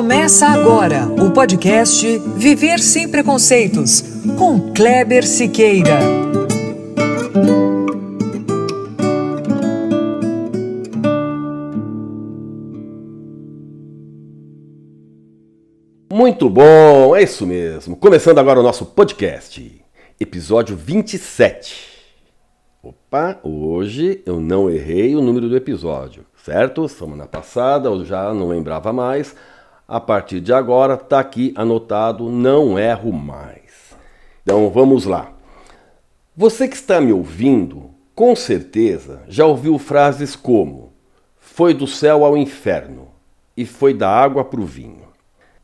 Começa agora o podcast Viver Sem Preconceitos, com Kleber Siqueira. Muito bom, é isso mesmo. Começando agora o nosso podcast, episódio 27. Opa, hoje eu não errei o número do episódio, certo? Semana passada eu já não lembrava mais. A partir de agora está aqui anotado, não erro mais. Então vamos lá. Você que está me ouvindo, com certeza já ouviu frases como: foi do céu ao inferno e foi da água para o vinho.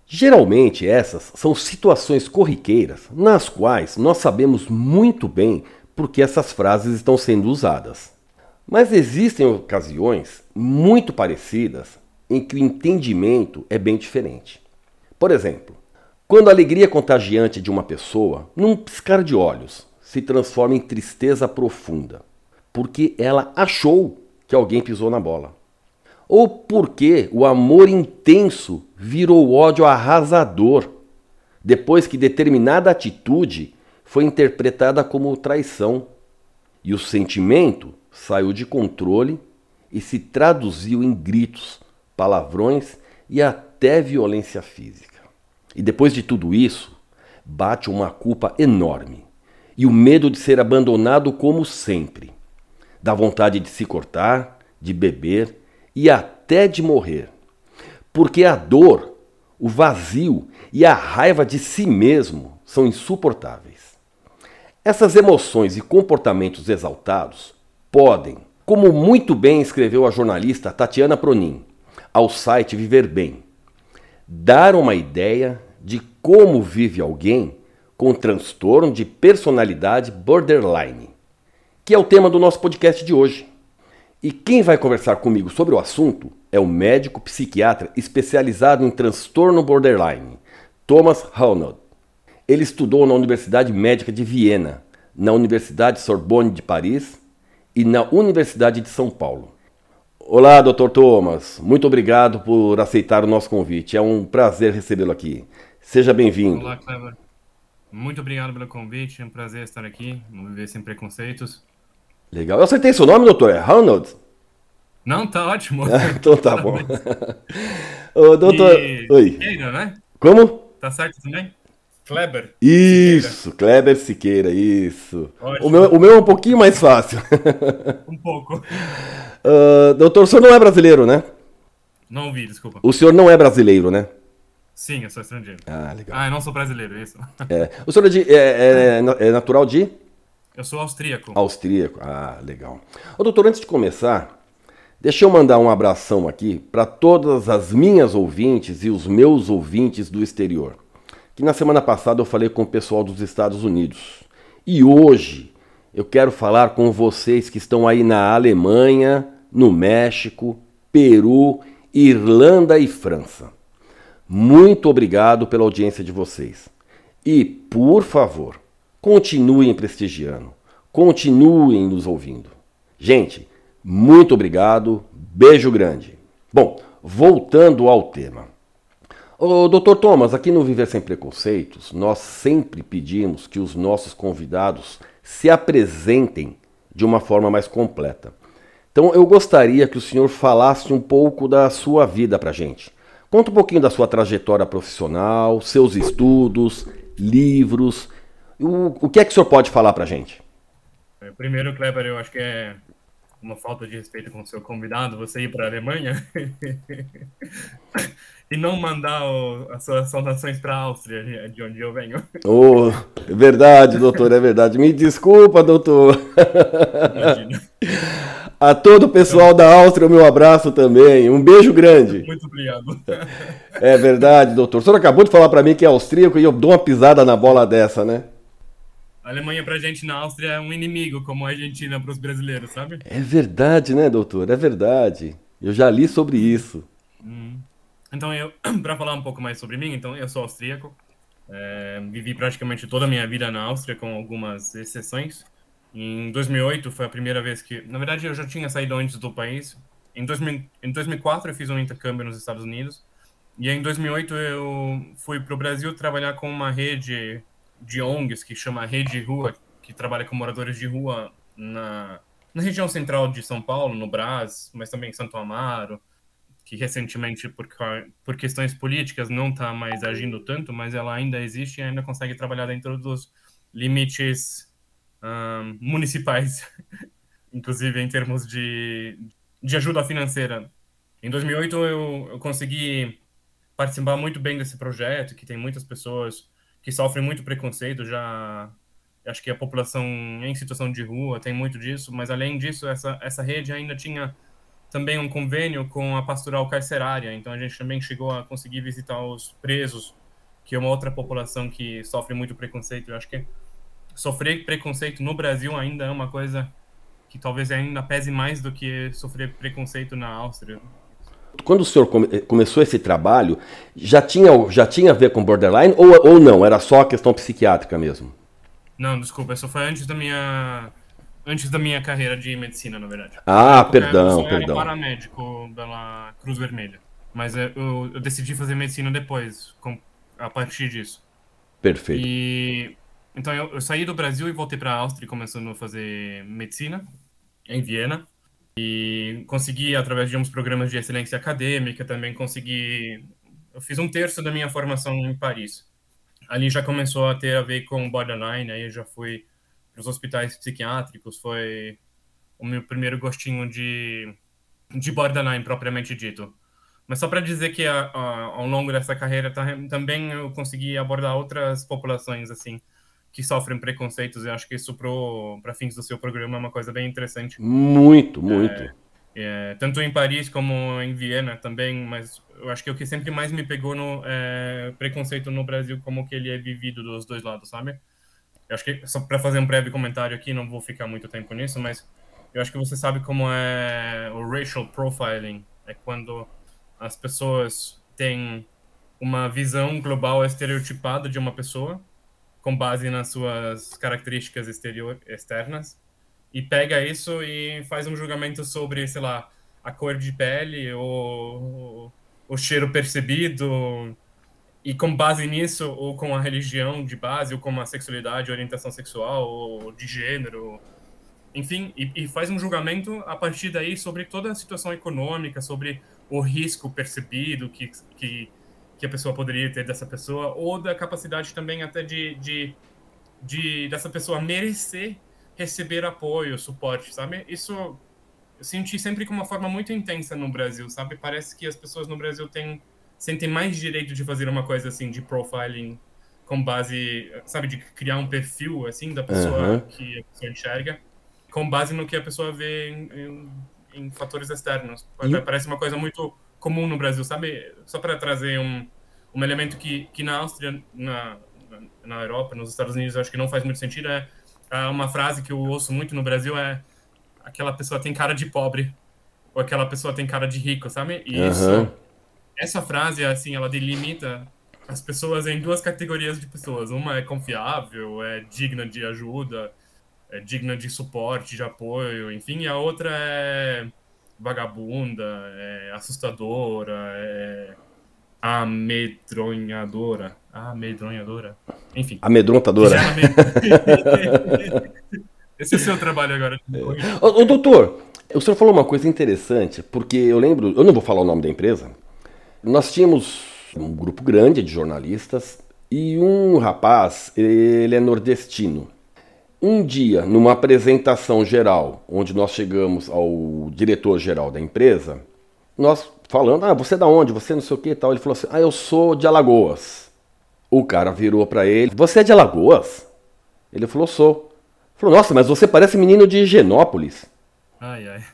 Geralmente essas são situações corriqueiras nas quais nós sabemos muito bem por que essas frases estão sendo usadas. Mas existem ocasiões muito parecidas em que o entendimento é bem diferente. Por exemplo, quando a alegria contagiante de uma pessoa, num piscar de olhos, se transforma em tristeza profunda, porque ela achou que alguém pisou na bola. Ou porque o amor intenso virou ódio arrasador, depois que determinada atitude foi interpretada como traição e o sentimento saiu de controle e se traduziu em gritos, palavrões e até violência física. E depois de tudo isso, bate uma culpa enorme e o medo de ser abandonado como sempre. Dá vontade de se cortar, de beber e até de morrer. Porque a dor, o vazio e a raiva de si mesmo são insuportáveis. Essas emoções e comportamentos exaltados podem, como muito bem escreveu a jornalista Tatiana Pronin, ao site Viver Bem, dar uma ideia de como vive alguém com transtorno de personalidade borderline, que é o tema do nosso podcast de hoje. E quem vai conversar comigo sobre o assunto é o médico psiquiatra especializado em transtorno borderline, Thomas Arnold. Ele estudou na Universidade Médica de Viena, na Universidade Sorbonne de Paris e na Universidade de São Paulo. Olá, Dr. Thomas. Muito obrigado por aceitar o nosso convite. É um prazer recebê-lo aqui. Seja bem-vindo. Olá, Cleber. Muito obrigado pelo convite. É um prazer estar aqui. Vamos viver sem preconceitos. Legal. Eu acertei seu nome, doutor? É Ronald? Não, tá ótimo. então tá bom. Ô, doutor. E... Oi. Siqueira, né? Como? Tá certo também? Kleber. Isso, Siqueira. Kleber Siqueira, isso. Ótimo. O meu, o meu é um pouquinho mais fácil. Um pouco. Uh, doutor, o senhor não é brasileiro, né? Não ouvi, desculpa. O senhor não é brasileiro, né? Sim, eu sou estrangeiro. Ah, legal. Ah, eu não sou brasileiro, é isso. É. O senhor é, de- é- é- é natural de? Eu sou austríaco. Austríaco. Ah, legal. Ô, doutor, antes de começar, deixa eu mandar um abração aqui para todas as minhas ouvintes e os meus ouvintes do exterior. Que na semana passada eu falei com o pessoal dos Estados Unidos. E hoje eu quero falar com vocês que estão aí na Alemanha, no México, Peru, Irlanda e França. Muito obrigado pela audiência de vocês. E, por favor, continuem prestigiando, continuem nos ouvindo. Gente, muito obrigado, beijo grande. Bom, voltando ao tema. Ô, Dr. Thomas, aqui no Viver Sem Preconceitos, nós sempre pedimos que os nossos convidados se apresentem de uma forma mais completa. Então eu gostaria que o senhor falasse um pouco da sua vida pra gente. Conta um pouquinho da sua trajetória profissional, seus estudos, livros. O, o que é que o senhor pode falar pra gente? É, Primeiro, Kleber, eu acho que é uma falta de respeito com o seu convidado você ir para a Alemanha e não mandar o- as suas saudações para a Áustria, de- de onde eu venho. Oh, é verdade, doutor, é verdade. Me desculpa, doutor. Imagina. A todo o pessoal da Áustria, o meu abraço também. Um beijo grande. Muito obrigado. É verdade, doutor. O senhor acabou de falar pra mim que é austríaco e eu dou uma pisada na bola dessa, né? A Alemanha pra gente na Áustria é um inimigo, como a Argentina para os brasileiros, sabe? É verdade, né, doutor? É verdade. Eu já li sobre isso. Então, eu, para falar um pouco mais sobre mim, então eu sou austríaco. É, vivi praticamente toda a minha vida na Áustria, com algumas exceções. Em 2008 foi a primeira vez que, na verdade, eu já tinha saído antes do país. Em, 2000, em 2004 eu fiz um intercâmbio nos Estados Unidos. e em 2008 eu fui para o Brasil trabalhar com uma rede de ONGs que chama Rede Rua, que trabalha com moradores de rua na, na região central de São Paulo, no Brás, mas também em Santo Amaro, que recentemente, por, por questões políticas, não está mais agindo tanto, mas ela ainda existe e ainda consegue trabalhar dentro dos limites um, municipais, inclusive em termos de, de ajuda financeira. Em 2008 eu, eu consegui participar muito bem desse projeto, que tem muitas pessoas que sofrem muito preconceito já acho que a população em situação de rua tem muito disso, mas além disso, essa, essa rede ainda tinha também um convênio com a pastoral carcerária, então a gente também chegou a conseguir visitar os presos, que é uma outra população que sofre muito preconceito. Eu acho que sofrer preconceito no Brasil ainda é uma coisa que talvez ainda pese mais do que sofrer preconceito na Áustria. Quando o senhor come começou esse trabalho, já tinha, já tinha a ver com borderline ou, ou não? Era só a questão psiquiátrica mesmo? Não, desculpa, isso foi antes da minha antes da minha carreira de medicina, na verdade. Ah, perdão, eu perdão. Eu era paramédico pela Cruz Vermelha, mas eu, eu decidi fazer medicina depois, com, a partir disso. Perfeito. E então eu, eu saí do Brasil e voltei para a Áustria, começando a fazer medicina em Viena. E consegui, através de uns programas de excelência acadêmica, também consegui. Eu fiz um terço da minha formação em Paris ali já começou a ter a ver com borderline, aí já fui para os hospitais psiquiátricos, foi o meu primeiro gostinho de, de borderline propriamente dito. Mas só para dizer que a, a, ao longo dessa carreira também eu consegui abordar outras populações assim que sofrem preconceitos. Eu acho que isso para fins do seu programa é uma coisa bem interessante. Muito, muito. É, é, tanto em Paris como em Viena também, mas eu acho que o que sempre mais me pegou no é, preconceito no Brasil, como que ele é vivido dos dois lados, sabe? Eu acho que, só para fazer um breve comentário aqui, não vou ficar muito tempo nisso, mas eu acho que você sabe como é o racial profiling, é quando as pessoas têm uma visão global estereotipada de uma pessoa, com base nas suas características exterior, externas, e pega isso e faz um julgamento sobre, sei lá, a cor de pele ou o cheiro percebido e com base nisso ou com a religião de base ou com a sexualidade, orientação sexual ou de gênero, enfim, e, e, faz um julgamento a partir daí sobre toda a situação econômica, sobre o risco percebido que, que, que a pessoa poderia ter dessa pessoa ou da capacidade também até de, de, de dessa pessoa merecer receber apoio, suporte, sabe? Isso eu senti sempre com uma forma muito intensa no Brasil, sabe? Parece que as pessoas no Brasil têm sentem mais direito de fazer uma coisa assim de profiling com base, sabe, de criar um perfil assim da pessoa uhum. que a pessoa enxerga, com base no que a pessoa vê em, em, em fatores externos. E... Parece uma coisa muito comum no Brasil, sabe? Só para trazer um, um elemento que, que na Áustria, na, na Europa, nos Estados Unidos, acho que não faz muito sentido, é ah, uma frase que eu ouço muito no Brasil é aquela pessoa tem cara de pobre ou aquela pessoa tem cara de rico, sabe? E uhum. isso, essa frase, assim, ela delimita as pessoas em duas categorias de pessoas. Uma é confiável, é digna de ajuda, é digna de suporte, de apoio, enfim, e a outra é vagabunda, é assustadora, é amedronhadora. Amedronhadora. Enfim. Amedrontadora. Esse é o seu trabalho agora. É. Ô, doutor, o senhor falou uma coisa interessante, porque eu lembro, eu não vou falar o nome da empresa, nós tínhamos um grupo grande de jornalistas e um rapaz, ele é nordestino. Um dia, numa apresentação geral, onde nós chegamos ao diretor-geral da empresa, nós falando, ah, você é da onde? Você não sei o que e tal. Ele falou assim, ah, eu sou de Alagoas. O cara virou para ele, você é de Alagoas? Ele falou, sou. Falou, nossa, mas você parece menino de Higienópolis. Ai, ai.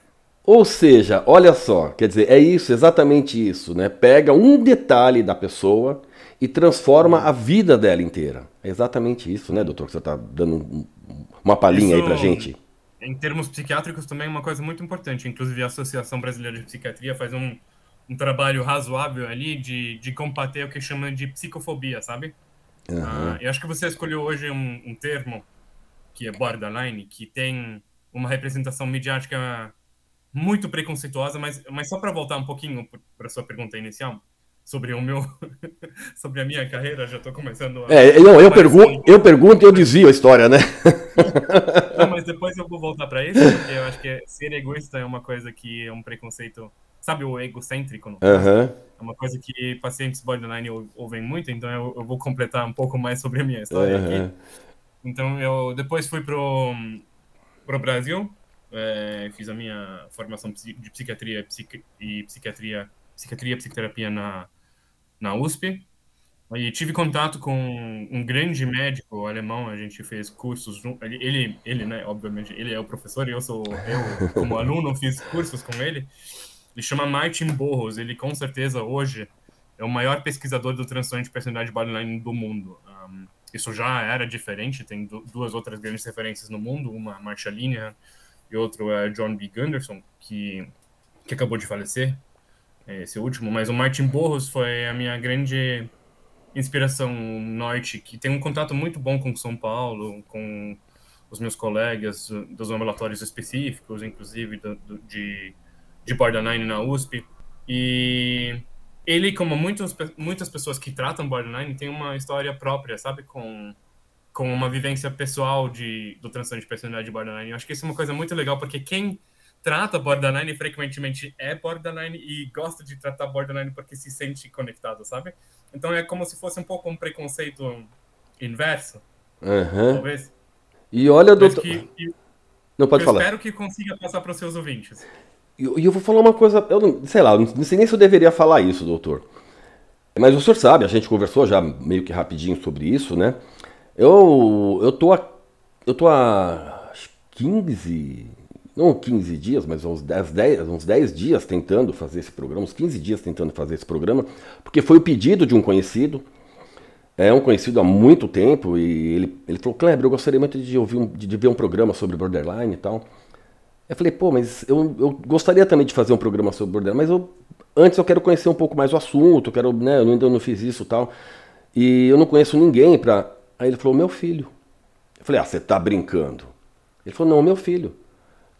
Ou seja, olha só, quer dizer, é isso, exatamente isso, né? Pega um detalhe da pessoa e transforma a vida dela inteira. É exatamente isso, né, doutor, que você está dando uma palhinha aí pra gente. Em termos psiquiátricos também é uma coisa muito importante, inclusive a Associação Brasileira de Psiquiatria faz um, um trabalho razoável ali de, de combater o que chama de psicofobia, sabe? Uhum. Uh, eu acho que você escolheu hoje um, um termo que é borderline, que tem uma representação midiática muito preconceituosa, mas, mas só para voltar um pouquinho para sua pergunta inicial, sobre o meu sobre a minha carreira, já estou começando a É, não, eu pergunto, eu pergunto e eu desvio a história, né? não, mas depois eu vou voltar para isso, porque eu acho que ser egoísta é uma coisa que é um preconceito, sabe o egocêntrico? É uma coisa que pacientes borderline ouvem muito, então eu, eu, vou completar um pouco mais sobre a minha história aqui. Então eu depois fui pro pro Brasil, é, fiz a minha formação de psiquiatria e psiquiatria psiquiatria e psicoterapia na, na USP. E tive contato com um grande médico alemão, a gente fez cursos, ele, ele, né, obviamente, ele é o professor e eu sou, eu, como aluno, fiz cursos com ele. Ele chama Martin Borros, ele com certeza hoje é o maior pesquisador do transtorno de personalidade borderline do mundo. Um, isso já era diferente, tem duas outras grandes referências no mundo, uma Marcia Linehan e outro é John B. Gunderson, que, que acabou de falecer, esse último, mas o Martin Borros foi a minha grande inspiração norte, que tem um contato muito bom com São Paulo, com os meus colegas dos ambulatórios específicos, inclusive do, do, de, de Borderline na USP. E ele, como muitos, muitas pessoas que tratam Borderline, tem uma história própria, sabe? Com, com uma vivência pessoal de, do transtorno de personalidade de Borderline. Eu acho que isso é uma coisa muito legal, porque quem trata borderline frequentemente é borderline e gosta de tratar borderline porque se sente conectado, sabe? Então é como se fosse um pouco um preconceito inverso, uhum. talvez. E olha, doutor... Que, que, não pode eu falar. espero que consiga passar para os seus ouvintes. E eu, eu, vou falar uma coisa, eu não, sei lá, não sei nem se eu deveria falar isso, doutor. Mas o senhor sabe, a gente conversou já meio que rapidinho sobre isso, né? Eu, eu tô a, eu tô há 15, não 15 dias, mas uns 10, 10, uns 10 dias tentando fazer esse programa, uns 15 dias tentando fazer esse programa, porque foi o pedido de um conhecido, é um conhecido há muito tempo, e ele, ele falou, Kleber, eu gostaria muito de ouvir um, de, de ver um programa sobre borderline e tal. Eu falei, pô, mas eu, eu gostaria também de fazer um programa sobre borderline, mas eu, antes eu quero conhecer um pouco mais o assunto, eu quero, né, eu ainda não fiz isso e tal, e eu não conheço ninguém pra... Aí ele falou, meu filho. Eu falei, ah, você tá brincando. Ele falou, não, meu filho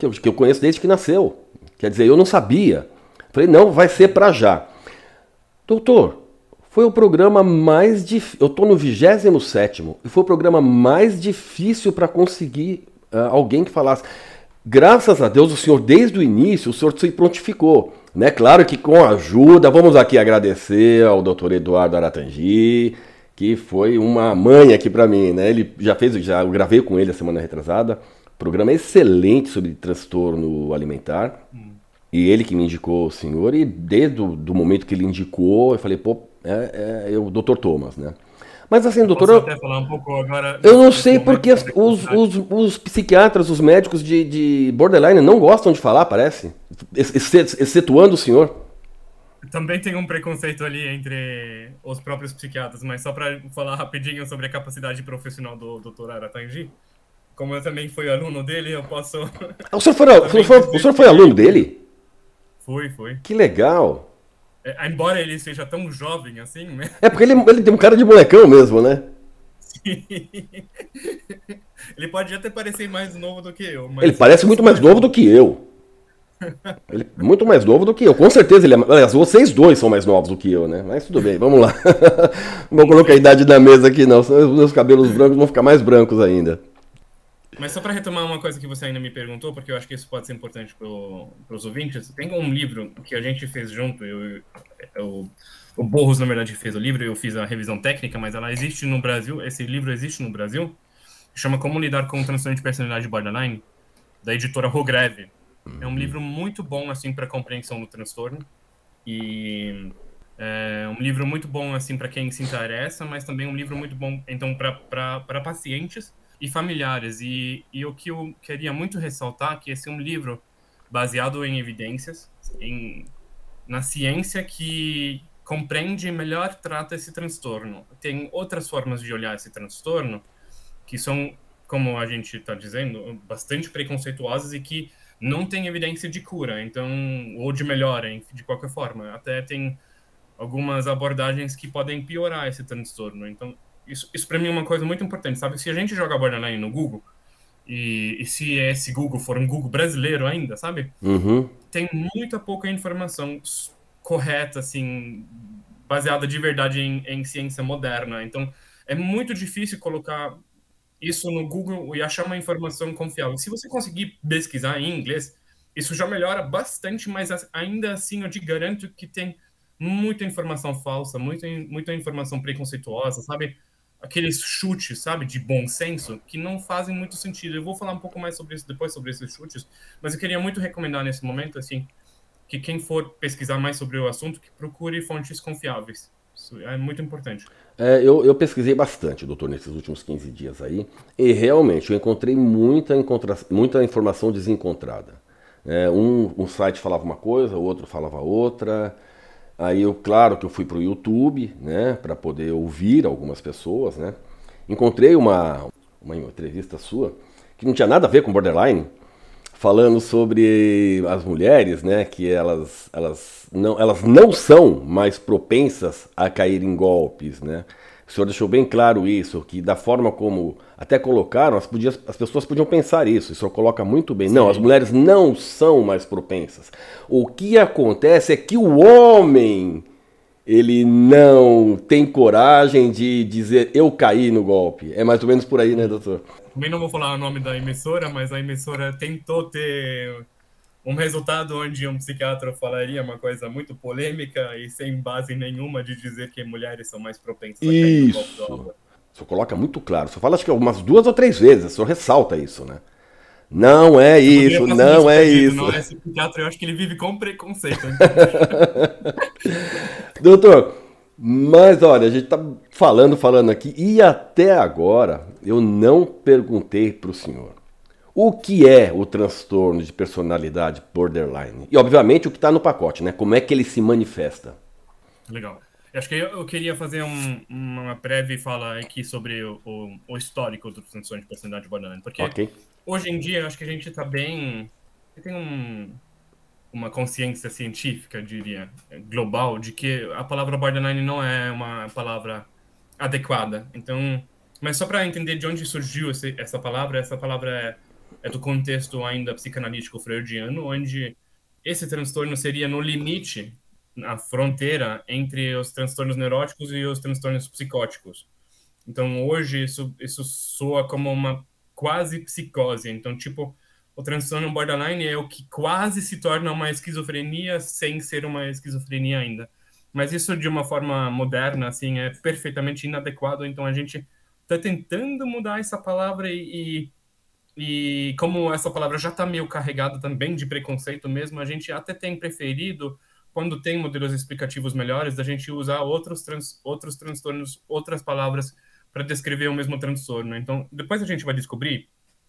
que eu, que eu conheço desde que nasceu. Quer dizer, eu não sabia. Falei, não, vai ser para já. Doutor, foi o programa mais difícil. Eu estou no 27 e foi o programa mais difícil para conseguir uh, alguém que falasse. Graças a Deus, o senhor, desde o início, o senhor se prontificou. Né? Claro que com ajuda, vamos aqui agradecer ao doutor Eduardo Aratangi, que foi uma mãe aqui para mim. Né? Ele já fez, já eu gravei com ele a semana retrasada. Programa excelente sobre transtorno alimentar. Hum. E ele que me indicou o senhor, e desde o do momento que ele indicou, eu falei, pô, é, é, é o Dr. Thomas, né? Mas assim, doutor. Eu, até falar um pouco agora eu não sei porque os, os, os, psiquiatras, os médicos de, de borderline não gostam de falar, parece. Excetuando o senhor. Também tem um preconceito ali entre os próprios psiquiatras, mas só para falar rapidinho sobre a capacidade profissional do Dr. Aratangi como eu também fui aluno dele, eu posso. Ah, o senhor foi, o senhor, o senhor foi aluno dele? Fui, fui. Que legal. É, embora ele seja tão jovem assim, né? É porque ele, ele tem um cara de molecão mesmo, né? Sim. Ele pode até parecer mais novo do que eu. ele parece muito mais novo do que eu. Ele é muito mais novo do que eu. Com certeza ele é. Aliás, vocês dois são mais novos do que eu, né? Mas tudo bem, vamos lá. Não vou colocar a idade na mesa aqui, não. Senão os meus cabelos brancos vão ficar mais brancos ainda. Mas só para retomar uma coisa que você ainda me perguntou, porque eu acho que isso pode ser importante para os ouvintes, tem um livro que a gente fez junto, eu, eu, o Borros, na verdade, fez o livro, eu fiz a revisão técnica, mas ela existe no Brasil, esse livro existe no Brasil, chama Como Lidar com o Transtorno de Personalidade Borderline, da editora Rogreve. É um uhum. livro muito bom, assim, para compreensão do transtorno, e é um livro muito bom, assim, para quem se interessa, mas também um livro muito bom, então, para pacientes, e familiares. E, e o que eu queria muito ressaltar é que esse é um livro baseado em evidências, em, na ciência que compreende e melhor trata esse transtorno. Tem outras formas de olhar esse transtorno que são, como a gente está dizendo, bastante preconceituosas e que não tem evidência de cura, então ou de melhora, de qualquer forma. Até tem algumas abordagens que podem piorar esse transtorno. Então, isso, isso para mim é uma coisa muito importante, sabe? Se a gente joga Borderline no Google, e, e, se esse Google for um Google brasileiro ainda, sabe? Uhum. Tem muita pouca informação correta, assim, baseada de verdade em, em ciência moderna. Então, é muito difícil colocar isso no Google e achar uma informação confiável. Se você conseguir pesquisar em inglês, isso já melhora bastante, mas ainda assim eu te garanto que tem muita informação falsa, muita, muita informação preconceituosa, sabe? Aqueles chutes, sabe, de bom senso, que não fazem muito sentido. Eu vou falar um pouco mais sobre isso depois, sobre esses chutes, mas eu queria muito recomendar nesse momento, assim, que quem for pesquisar mais sobre o assunto, que procure fontes confiáveis. Isso é muito importante. É, eu, eu, pesquisei bastante, doutor, nesses últimos 15 dias aí, e realmente eu encontrei muita, muita informação desencontrada. É, um, um site falava uma coisa, o outro falava outra. Aí eu, claro que eu fui para o YouTube, né, para poder ouvir algumas pessoas, né. Encontrei uma, uma entrevista sua que não tinha nada a ver com borderline, falando sobre as mulheres, né, que elas, elas, não, elas não são mais propensas a cair em golpes, né. O senhor deixou bem claro isso, que da forma como até colocaram, as, podia, as pessoas podiam pensar isso. O senhor coloca muito bem. Sim. Não, as mulheres não são mais propensas. O que acontece é que o homem ele não tem coragem de dizer eu caí no golpe. É mais ou menos por aí, né, doutor? Também não vou falar o nome da emissora, mas a emissora tentou ter um resultado onde um psiquiatra falaria uma coisa muito polêmica e sem base nenhuma de dizer que mulheres são mais propensas a cair no golpe do álcool. O senhor coloca muito claro. Senhor fala acho que umas duas ou três vezes, o senhor ressalta isso, né? Não é isso, não é isso. Não é esse psiquiatra, eu acho que ele vive com preconceito. Doutor, mas olha, a gente tá falando, falando aqui, e até agora eu não perguntei para o senhor o que é o transtorno de personalidade borderline? E, obviamente, o que está no pacote, né? Como é que ele se manifesta? Legal. Eu acho que eu, queria fazer um, uma breve fala aqui sobre o, o, o histórico do transtorno de personalidade borderline. Porque okay. hoje em dia, acho que a gente está bem... Tem um, uma consciência científica, diria, global, de que a palavra borderline não é uma palavra adequada. Então, mas só para entender de onde surgiu esse, essa palavra, essa palavra é é do contexto ainda psicanalítico freudiano, onde esse transtorno seria no limite, na fronteira entre os transtornos neuróticos e os transtornos psicóticos. Então, hoje, isso, isso soa como uma quase psicose. Então, tipo, o transtorno borderline é o que quase se torna uma esquizofrenia sem ser uma esquizofrenia ainda. Mas isso, de uma forma moderna, assim, é perfeitamente inadequado. Então, a gente está tentando mudar essa palavra e, e e como essa palavra já está meio carregada também de preconceito mesmo, a gente até tem preferido, quando tem modelos explicativos melhores, da gente usar outros, trans, outros transtornos, outras palavras para descrever o mesmo transtorno. Então, depois a gente vai descobrir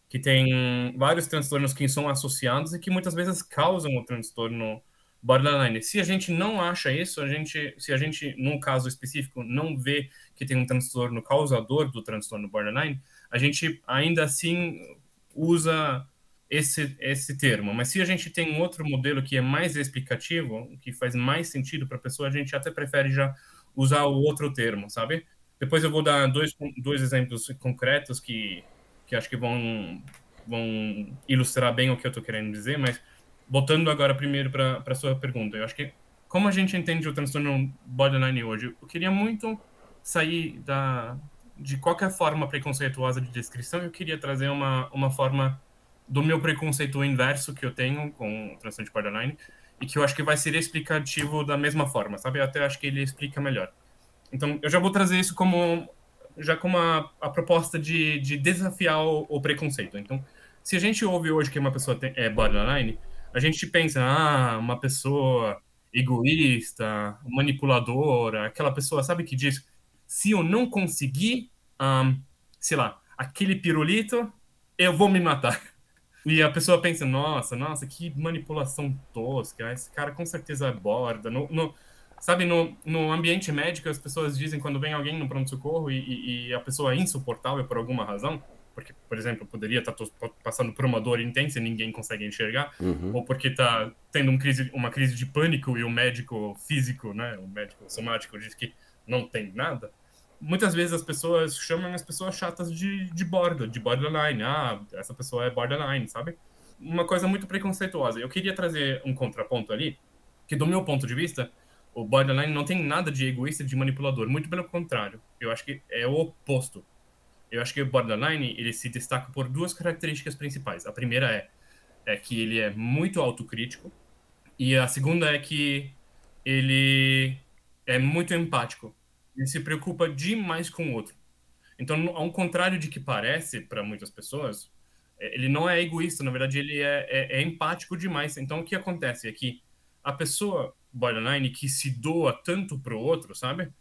que tem vários transtornos que são associados e que muitas vezes causam o transtorno borderline. Se a gente não acha isso, a gente, se a gente, num caso específico, não vê que tem um transtorno causador do transtorno borderline, a gente ainda assim usa esse, esse termo. Mas se a gente tem um outro modelo que é mais explicativo, que faz mais sentido para a pessoa, a gente até prefere já usar o outro termo, sabe? Depois eu vou dar dois, dois exemplos concretos que, que acho que vão, vão ilustrar bem o que eu estou querendo dizer, mas voltando agora primeiro para a sua pergunta, eu acho que como a gente entende o transtorno borderline hoje, eu queria muito sair da, de qualquer forma preconceituosa de descrição, eu queria trazer uma, uma forma do meu preconceito inverso que eu tenho com o transtorno de borderline e que eu acho que vai ser explicativo da mesma forma, sabe? Eu até acho que ele explica melhor. Então, eu já vou trazer isso como já como a, a proposta de, de desafiar o, o, preconceito. Então, se a gente ouve hoje que uma pessoa tem, é borderline, a gente pensa, ah, uma pessoa egoísta, manipuladora, aquela pessoa, sabe, que diz se eu não conseguir, um, sei lá, aquele pirulito, eu vou me matar. E a pessoa pensa, nossa, nossa, que manipulação tosca, esse cara com certeza aborda. No, no, sabe, no, no ambiente médico, as pessoas dizem quando vem alguém no pronto-socorro e, e, a pessoa é insuportável por alguma razão, porque, por exemplo, poderia estar tá passando por uma dor intensa e ninguém consegue enxergar, uhum. ou porque está tendo um crise, uma crise de pânico e o médico físico, né, o médico somático diz que não tem nada muitas vezes as pessoas chamam as pessoas chatas de, de borda, de borderline. Ah, essa pessoa é borderline, sabe? Uma coisa muito preconceituosa. Eu queria trazer um contraponto ali, que do meu ponto de vista, o borderline não tem nada de egoísta, de manipulador. Muito pelo contrário. Eu acho que é o oposto. Eu acho que o borderline ele se destaca por duas características principais. A primeira é, é que ele é muito autocrítico e a segunda é que ele é muito empático. Ele se preocupa demais com o outro. Então, ao contrário de que parece para muitas pessoas, é, ele não é egoísta, na verdade, ele é, é, é, empático demais. Então, o que acontece é que a pessoa borderline que se doa tanto para o outro, sabe?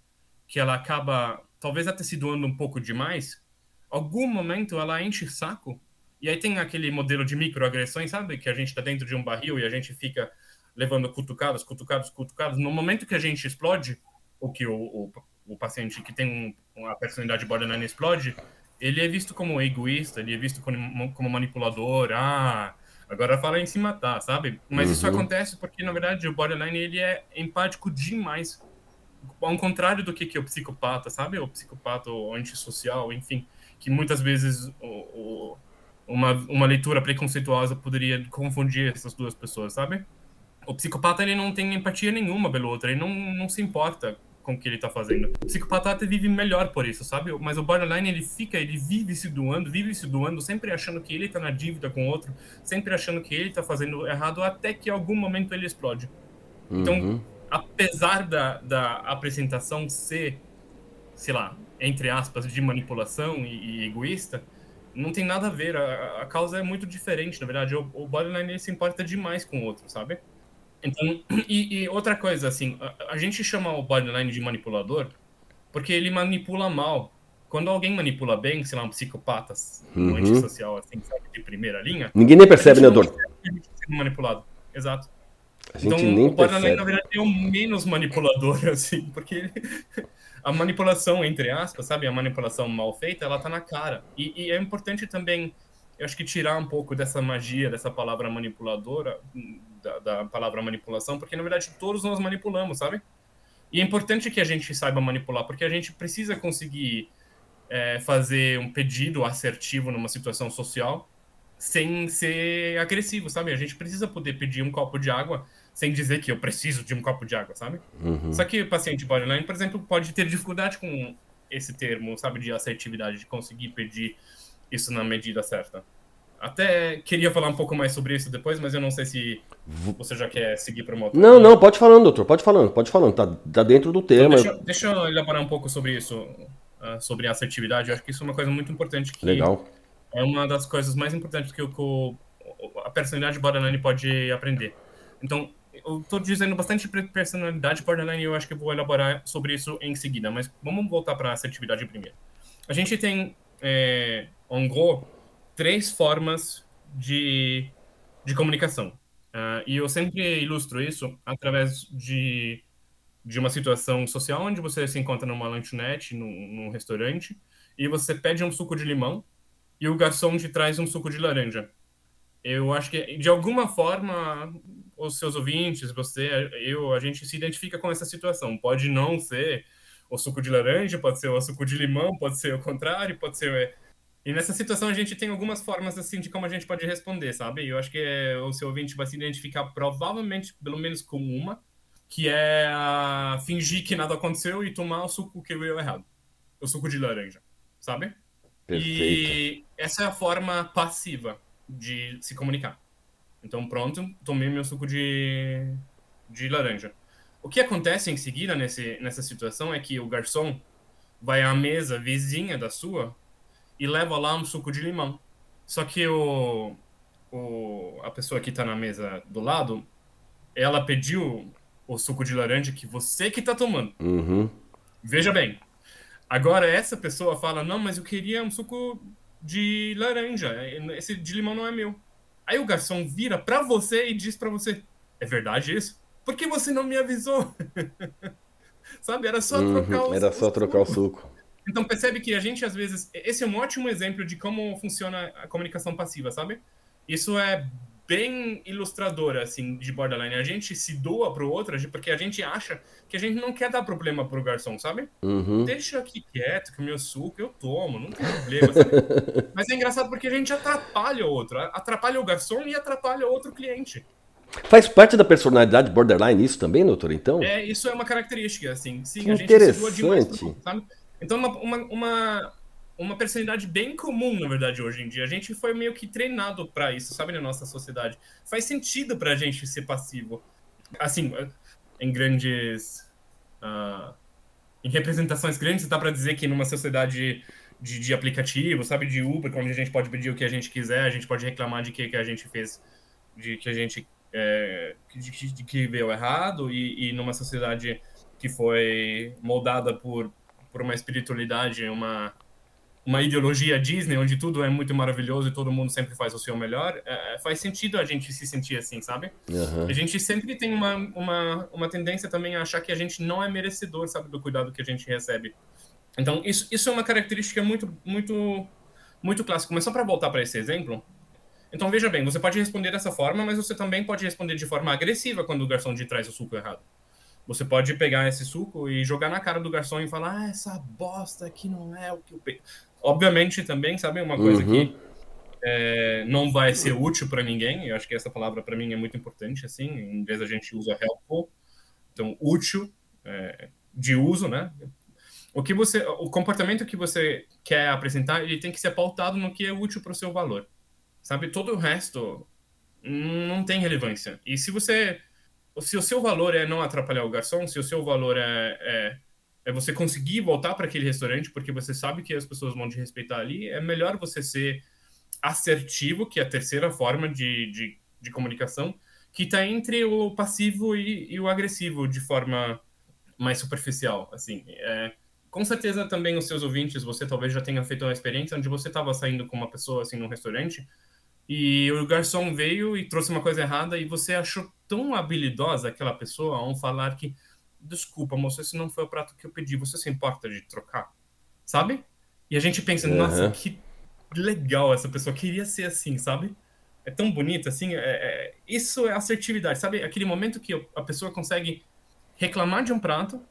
Que ela acaba, talvez até se doando um pouco demais, algum momento ela enche saco. E aí tem aquele modelo de microagressões, sabe? Que a gente está dentro de um barril e a gente fica levando cutucadas, cutucadas, cutucadas. No momento que a gente explode, o que o, o, o paciente que tem um, uma personalidade borderline explode, ele é visto como egoísta, ele é visto como, como manipulador, ah, agora fala em se matar, sabe? Mas uhum. isso acontece porque, na verdade, o borderline, ele é empático demais. Ao contrário do que, que é o psicopata, sabe? O psicopata, o antissocial, enfim, que muitas vezes o, o, uma, uma leitura preconceituosa poderia confundir essas duas pessoas, sabe? O psicopata, ele não tem empatia nenhuma pelo outro, ele não, não se importa com o que ele tá fazendo. O psicopata vive melhor por isso, sabe? Mas o borderline, ele fica, ele vive se doando, vive se doando, sempre achando que ele tá na dívida com o outro, sempre achando que ele tá fazendo errado, até que em algum momento ele explode. Então, uhum. Então, apesar da, da apresentação ser, sei lá, entre aspas, de manipulação e, e egoísta, não tem nada a ver. A, a, causa é muito diferente, na verdade. O, o borderline, ele se importa demais com o outro, sabe? Então, e, e, outra coisa, assim, a, a, gente chama o borderline de manipulador porque ele manipula mal. Quando alguém manipula bem, sei lá, um psicopata, uhum. um antissocial, assim, sabe, de primeira linha... Ninguém nem percebe, né, doutor? manipulado, exato. então, o borderline, na verdade, é o menos manipulador, assim, porque ele... a manipulação, entre aspas, sabe, a manipulação mal feita, ela tá na cara. E, e é importante também eu acho que tirar um pouco dessa magia, dessa palavra manipuladora, da, da, palavra manipulação, porque na verdade todos nós manipulamos, sabe? E é importante que a gente saiba manipular, porque a gente precisa conseguir é, fazer um pedido assertivo numa situação social sem ser agressivo, sabe? A gente precisa poder pedir um copo de água sem dizer que eu preciso de um copo de água, sabe? Uhum. Só que o paciente borderline, por exemplo, pode ter dificuldade com esse termo, sabe, de assertividade, de conseguir pedir isso na medida certa. Até queria falar um pouco mais sobre isso depois, mas eu não sei se você já quer seguir para uma outra. Não, não, pode falando, doutor, pode falando, pode falando, tá, tá dentro do tema. Então deixa, deixa, eu elaborar um pouco sobre isso, uh, sobre assertividade. Eu acho que isso é uma coisa muito importante. Que Legal. É uma das coisas mais importantes que o, a personalidade borderline pode aprender. Então, eu estou dizendo bastante personalidade borderline e eu acho que vou elaborar sobre isso em seguida, mas vamos voltar para a assertividade primeiro. A gente tem é, en gros, três formas de, de comunicação. Uh, e eu sempre ilustro isso através de, de uma situação social onde você se encontra numa lanchonete, num, num restaurante, e você pede um suco de limão e o garçom te traz um suco de laranja. Eu acho que, de alguma forma, os seus ouvintes, você, eu, a gente se identifica com essa situação. Pode não ser o suco de laranja, pode ser o suco de limão, pode ser o contrário, pode ser. E nessa situação a gente tem algumas formas assim de como a gente pode responder, sabe? Eu acho que é, o seu ouvinte vai se identificar provavelmente, pelo menos com uma, que é fingir que nada aconteceu e tomar o suco que veio errado. O suco de laranja, sabe? Perfeito. E essa é a forma passiva de se comunicar. Então, pronto, tomei meu suco de, de laranja. O que acontece em seguida nesse, nessa situação é que o garçom vai à mesa vizinha da sua e leva lá um suco de limão. Só que o, o, a pessoa que está na mesa do lado, ela pediu o suco de laranja que você que está tomando. Uhum. Veja bem. Agora essa pessoa fala, não, mas eu queria um suco de laranja. Esse de limão não é meu. Aí o garçom vira para você e diz para você, é verdade isso? Por que você não me avisou? Sabe? Era só uhum, trocar o Era só trocar o suco. Então percebe que a gente às vezes. Esse é um ótimo exemplo de como funciona a comunicação passiva, sabe? Isso é bem ilustradora, assim, de borderline. A gente se doa pro outro porque a gente acha que a gente não quer dar problema pro garçom, sabe? Uhum. Deixa aqui quieto, que o meu suco eu tomo, não tem problema, sabe? Mas é engraçado porque a gente atrapalha o outro. Atrapalha o garçom e atrapalha o outro cliente. Faz parte da personalidade borderline isso também, doutor, então? É, isso é uma característica, assim. Sim, que a gente interessante. demais, sabe? Então, uma, uma, uma, uma, personalidade bem comum, na verdade, hoje em dia. A gente foi meio que treinado para isso, sabe, na nossa sociedade. Faz sentido pra gente ser passivo. Assim, em grandes... Uh, em representações grandes, dá para dizer que numa sociedade de, de aplicativo, sabe, de Uber, onde a gente pode pedir o que a gente quiser, a gente pode reclamar de que, que a gente fez, de que a gente é, de, de, que veio errado e, e, numa sociedade que foi moldada por, por uma espiritualidade, uma uma ideologia Disney onde tudo é muito maravilhoso e todo mundo sempre faz o seu melhor, é, faz sentido a gente se sentir assim, sabe? Uhum. A gente sempre tem uma, uma, uma tendência também a achar que a gente não é merecedor, sabe, do cuidado que a gente recebe. Então, isso, isso é uma característica muito, muito, muito clássica. Mas só para voltar para esse exemplo, então veja bem, você pode responder dessa forma, mas você também pode responder de forma agressiva quando o garçom te traz o suco errado. Você pode pegar esse suco e jogar na cara do garçom e falar: ah, essa bosta aqui não é o que eu pe... Obviamente também, sabe, uma coisa uhum. que é, não vai ser útil para ninguém. Eu acho que essa palavra para mim é muito importante. Assim, em inglês a gente usa helpful, então útil, é, de uso, né? O que você, o comportamento que você quer apresentar, ele tem que ser pautado no que é útil para o seu valor, sabe? Todo o resto não tem relevância. E se você, se o seu valor é não atrapalhar o garçom, se o seu valor é, é é você conseguir voltar para aquele restaurante porque você sabe que as pessoas vão te respeitar ali, é melhor você ser assertivo, que é a terceira forma de, de, de comunicação, que está entre o passivo e, e, o agressivo de forma mais superficial. Assim, é, com certeza também os seus ouvintes, você talvez já tenha feito uma experiência onde você estava saindo com uma pessoa assim num restaurante e o garçom veio e trouxe uma coisa errada e você achou tão habilidosa aquela pessoa ao falar que desculpa, moça, esse não foi o prato que eu pedi, você se importa de trocar? Sabe? E a gente pensa, uhum. nossa, que legal essa pessoa, queria ser assim, sabe? É tão bonito, assim, é, é, isso é assertividade, sabe? Aquele momento que a pessoa consegue reclamar de um prato,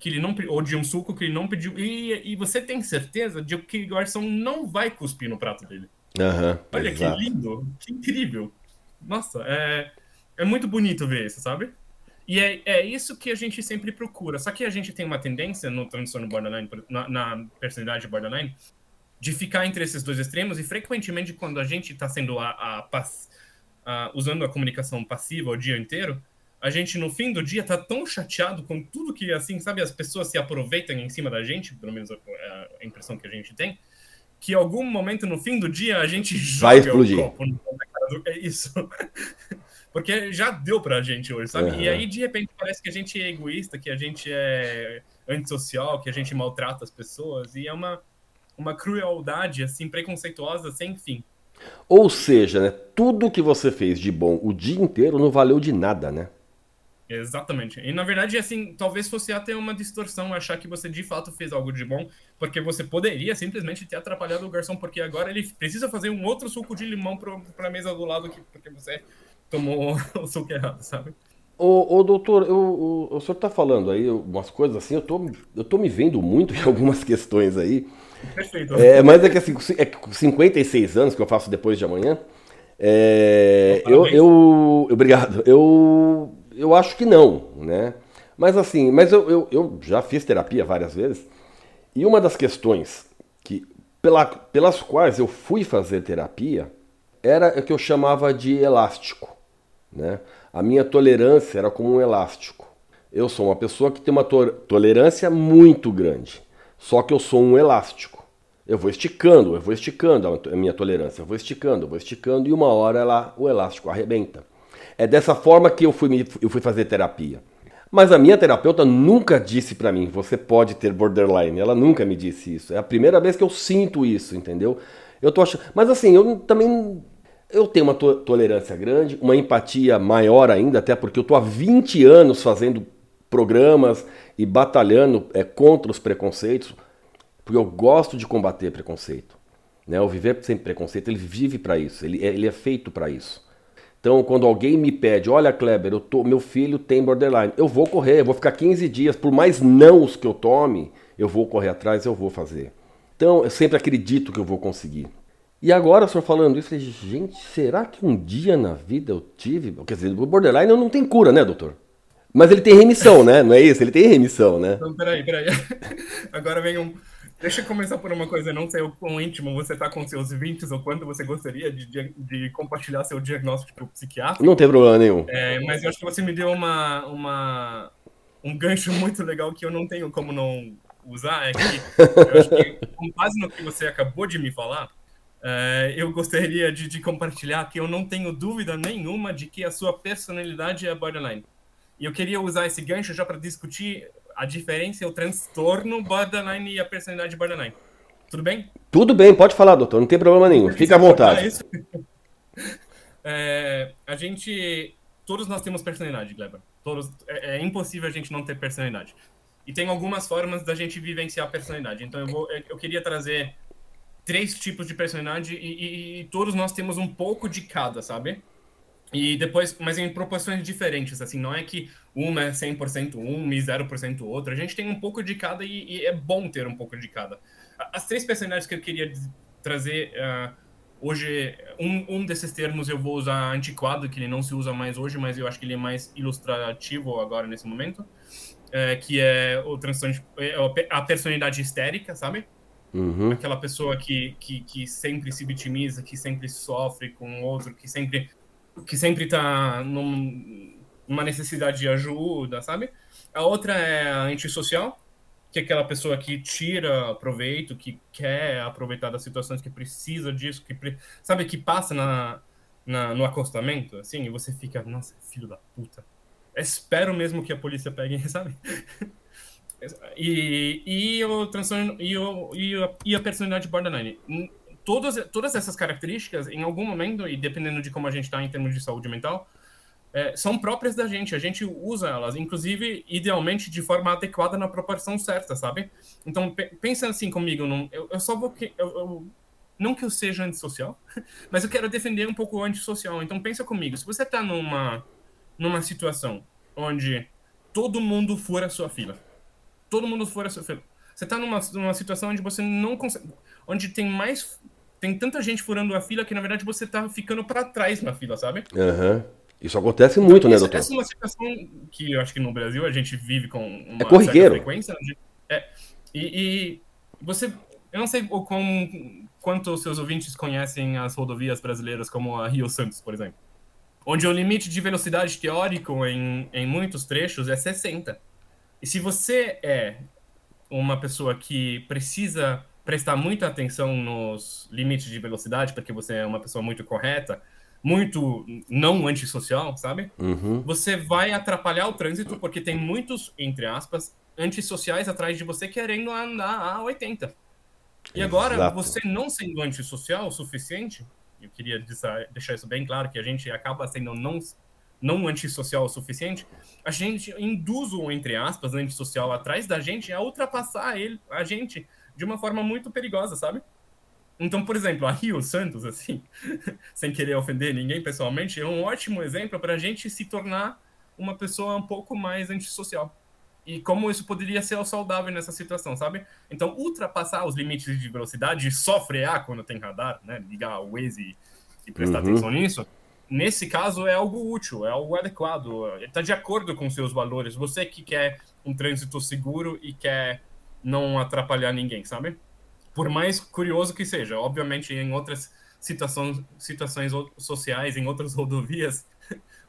que ele não ou de um suco que ele não pediu, e, e você tem certeza de que o garçom não vai cuspir no prato dele. Uhum, Olha exato. que lindo, que incrível. Nossa, é, é muito bonito ver isso, sabe? E é, é isso que a gente sempre procura. Só que a gente tem uma tendência no transtorno borderline, na, na personalidade borderline, de ficar entre esses dois extremos. E frequentemente, quando a gente está sendo a, a, a, usando a comunicação passiva o dia inteiro, a gente no fim do dia tá tão chateado com tudo que, assim, sabe, as pessoas se aproveitam em cima da gente, pelo menos a, a impressão que a gente tem, que em algum momento no fim do dia a gente Vai joga explodir. o copo. É isso. Porque já deu pra gente hoje, sabe? Uhum. E aí, de repente, parece que a gente é egoísta, que a gente é antissocial, que a gente maltrata as pessoas. E é uma, uma crueldade, assim, preconceituosa sem fim. Ou seja, né, tudo que você fez de bom o dia inteiro não valeu de nada, né? Exatamente. E na verdade, assim, talvez fosse até uma distorção achar que você de fato fez algo de bom, porque você poderia simplesmente ter atrapalhado o garçom, porque agora ele precisa fazer um outro suco de limão para a mesa do lado, que, porque você tomou o suco errado, sabe? Ô, ô doutor, eu, o, o senhor tá falando aí umas coisas assim, eu tô, eu tô me vendo muito em algumas questões aí. Perfeito. É, mas é que assim, é 56 anos que eu faço depois de amanhã. É, eu, eu, obrigado. Eu, eu acho que não, né? Mas assim, mas eu, eu, eu já fiz terapia várias vezes e uma das questões que pela, pelas quais eu fui fazer terapia era o que eu chamava de elástico. Né? A minha tolerância era como um elástico. Eu sou uma pessoa que tem uma to tolerância muito grande, só que eu sou um elástico. Eu vou esticando, eu vou esticando a minha tolerância, eu vou esticando, eu vou esticando e uma hora ela, o elástico arrebenta. É dessa forma que eu fui, eu fui fazer terapia. Mas a minha terapeuta nunca disse para mim, você pode ter borderline. Ela nunca me disse isso. É a primeira vez que eu sinto isso, entendeu? Eu tô achando, mas assim, eu também eu tenho uma to tolerância grande, uma empatia maior ainda, até porque eu estou há 20 anos fazendo programas e batalhando é, contra os preconceitos, porque eu gosto de combater preconceito. Né? O Viver Sem Preconceito, ele vive para isso, ele, é, ele é feito para isso. Então, quando alguém me pede, olha, Kleber, tô, meu filho tem borderline, eu vou correr, eu vou ficar 15 dias, por mais nãos que eu tome, eu vou correr atrás, eu vou fazer. Então, eu sempre acredito que eu vou conseguir. E agora, o senhor falando isso, eu falei, gente, será que um dia na vida eu tive. Quer dizer, o borderline não tem cura, né, doutor? Mas ele tem remissão, né? Não é isso? Ele tem remissão, né? Então, peraí, peraí. Agora vem um. Deixa eu começar por uma coisa, não sei o quão íntimo você está com seus 20 ou quanto você gostaria de, de, de compartilhar seu diagnóstico psiquiátrico. Não tem problema nenhum. É, mas eu acho que você me deu uma, uma, um gancho muito legal que eu não tenho como não usar. É que eu acho que, com base no que você acabou de me falar, é, eu gostaria de, de compartilhar que eu não tenho dúvida nenhuma de que a sua personalidade é borderline. E eu queria usar esse gancho já para discutir a diferença, o transtorno borderline e a personalidade borderline. Tudo bem? Tudo bem, pode falar, doutor, não tem problema nenhum. Fica à vontade. É, a gente. Todos nós temos personalidade, Kleber. Todos, é, é, impossível a gente não ter personalidade. E tem algumas formas da gente vivenciar a personalidade. Então eu, vou, eu queria trazer três tipos de personalidade e, e, e todos nós temos um pouco de cada, sabe? E depois, mas em proporções diferentes, assim, não é que uma é 100% um e 0% outro. A gente tem um pouco de cada e, e, é bom ter um pouco de cada. As três personalidades que eu queria trazer uh, hoje, um, um desses termos eu vou usar antiquado, que ele não se usa mais hoje, mas eu acho que ele é mais ilustrativo agora nesse momento, é, que é o transtorno, é a personalidade histérica, sabe? Uhum. Aquela pessoa que, que, que sempre se vitimiza, que sempre sofre com o outro, que sempre que sempre tá num, numa necessidade de ajuda, sabe? A outra é a antissocial, que é aquela pessoa que tira proveito, que quer aproveitar das situações, que precisa disso, que sabe que passa na, na, no acostamento, assim, e você fica, nossa, filho da puta. Espero mesmo que a polícia pegue, sabe? e, e o transtorno e, o, e, a, e a personalidade borderline todas, todas essas características, em algum momento, e dependendo de como a gente está em termos de saúde mental, é, são próprias da gente. A gente usa elas, inclusive, idealmente, de forma adequada na proporção certa, sabe? Então, pensa assim comigo. Não, eu, eu só vou... Que, eu, eu, não que eu seja antissocial, mas eu quero defender um pouco o antissocial. Então, pensa comigo. Se você está numa, numa situação onde todo mundo fura a sua fila, todo mundo fura a sua fila, você está numa, numa situação onde você não consegue... Onde tem mais tem tanta gente furando a fila que, na verdade, você tá ficando para trás na fila, sabe? Uhum. Isso acontece muito, né, doutor? Essa é uma situação que eu acho que no Brasil a gente vive com uma é corriqueiro. frequência. É, e, e, você... Eu não sei o quão, quanto os seus ouvintes conhecem as rodovias brasileiras como a Rio Santos, por exemplo. Onde o limite de velocidade teórico em, em muitos trechos é 60. E se você é uma pessoa que precisa prestar muita atenção nos limites de velocidade, porque você é uma pessoa muito correta, muito não antissocial, sabe? Uhum. Você vai atrapalhar o trânsito porque tem muitos, entre aspas, antissociais atrás de você querendo andar a 80. E agora, Exato. você não sendo antissocial o suficiente, eu queria deixar isso bem claro, que a gente acaba sendo não, não antissocial o suficiente, a gente induz o, entre aspas, antissocial atrás da gente a ultrapassar ele, a gente de uma forma muito perigosa, sabe? Então, por exemplo, a Rio Santos, assim, sem querer ofender ninguém pessoalmente, é um ótimo exemplo para a gente se tornar uma pessoa um pouco mais antissocial. E como isso poderia ser saudável nessa situação, sabe? Então, ultrapassar os limites de velocidade, só frear quando tem radar, né? Ligar o Waze e prestar uhum. atenção nisso, nesse caso é algo útil, é algo adequado, está de acordo com seus valores. Você que quer um trânsito seguro e quer não atrapalhar ninguém, sabe? Por mais curioso que seja, obviamente em outras situações, situações sociais, em outras rodovias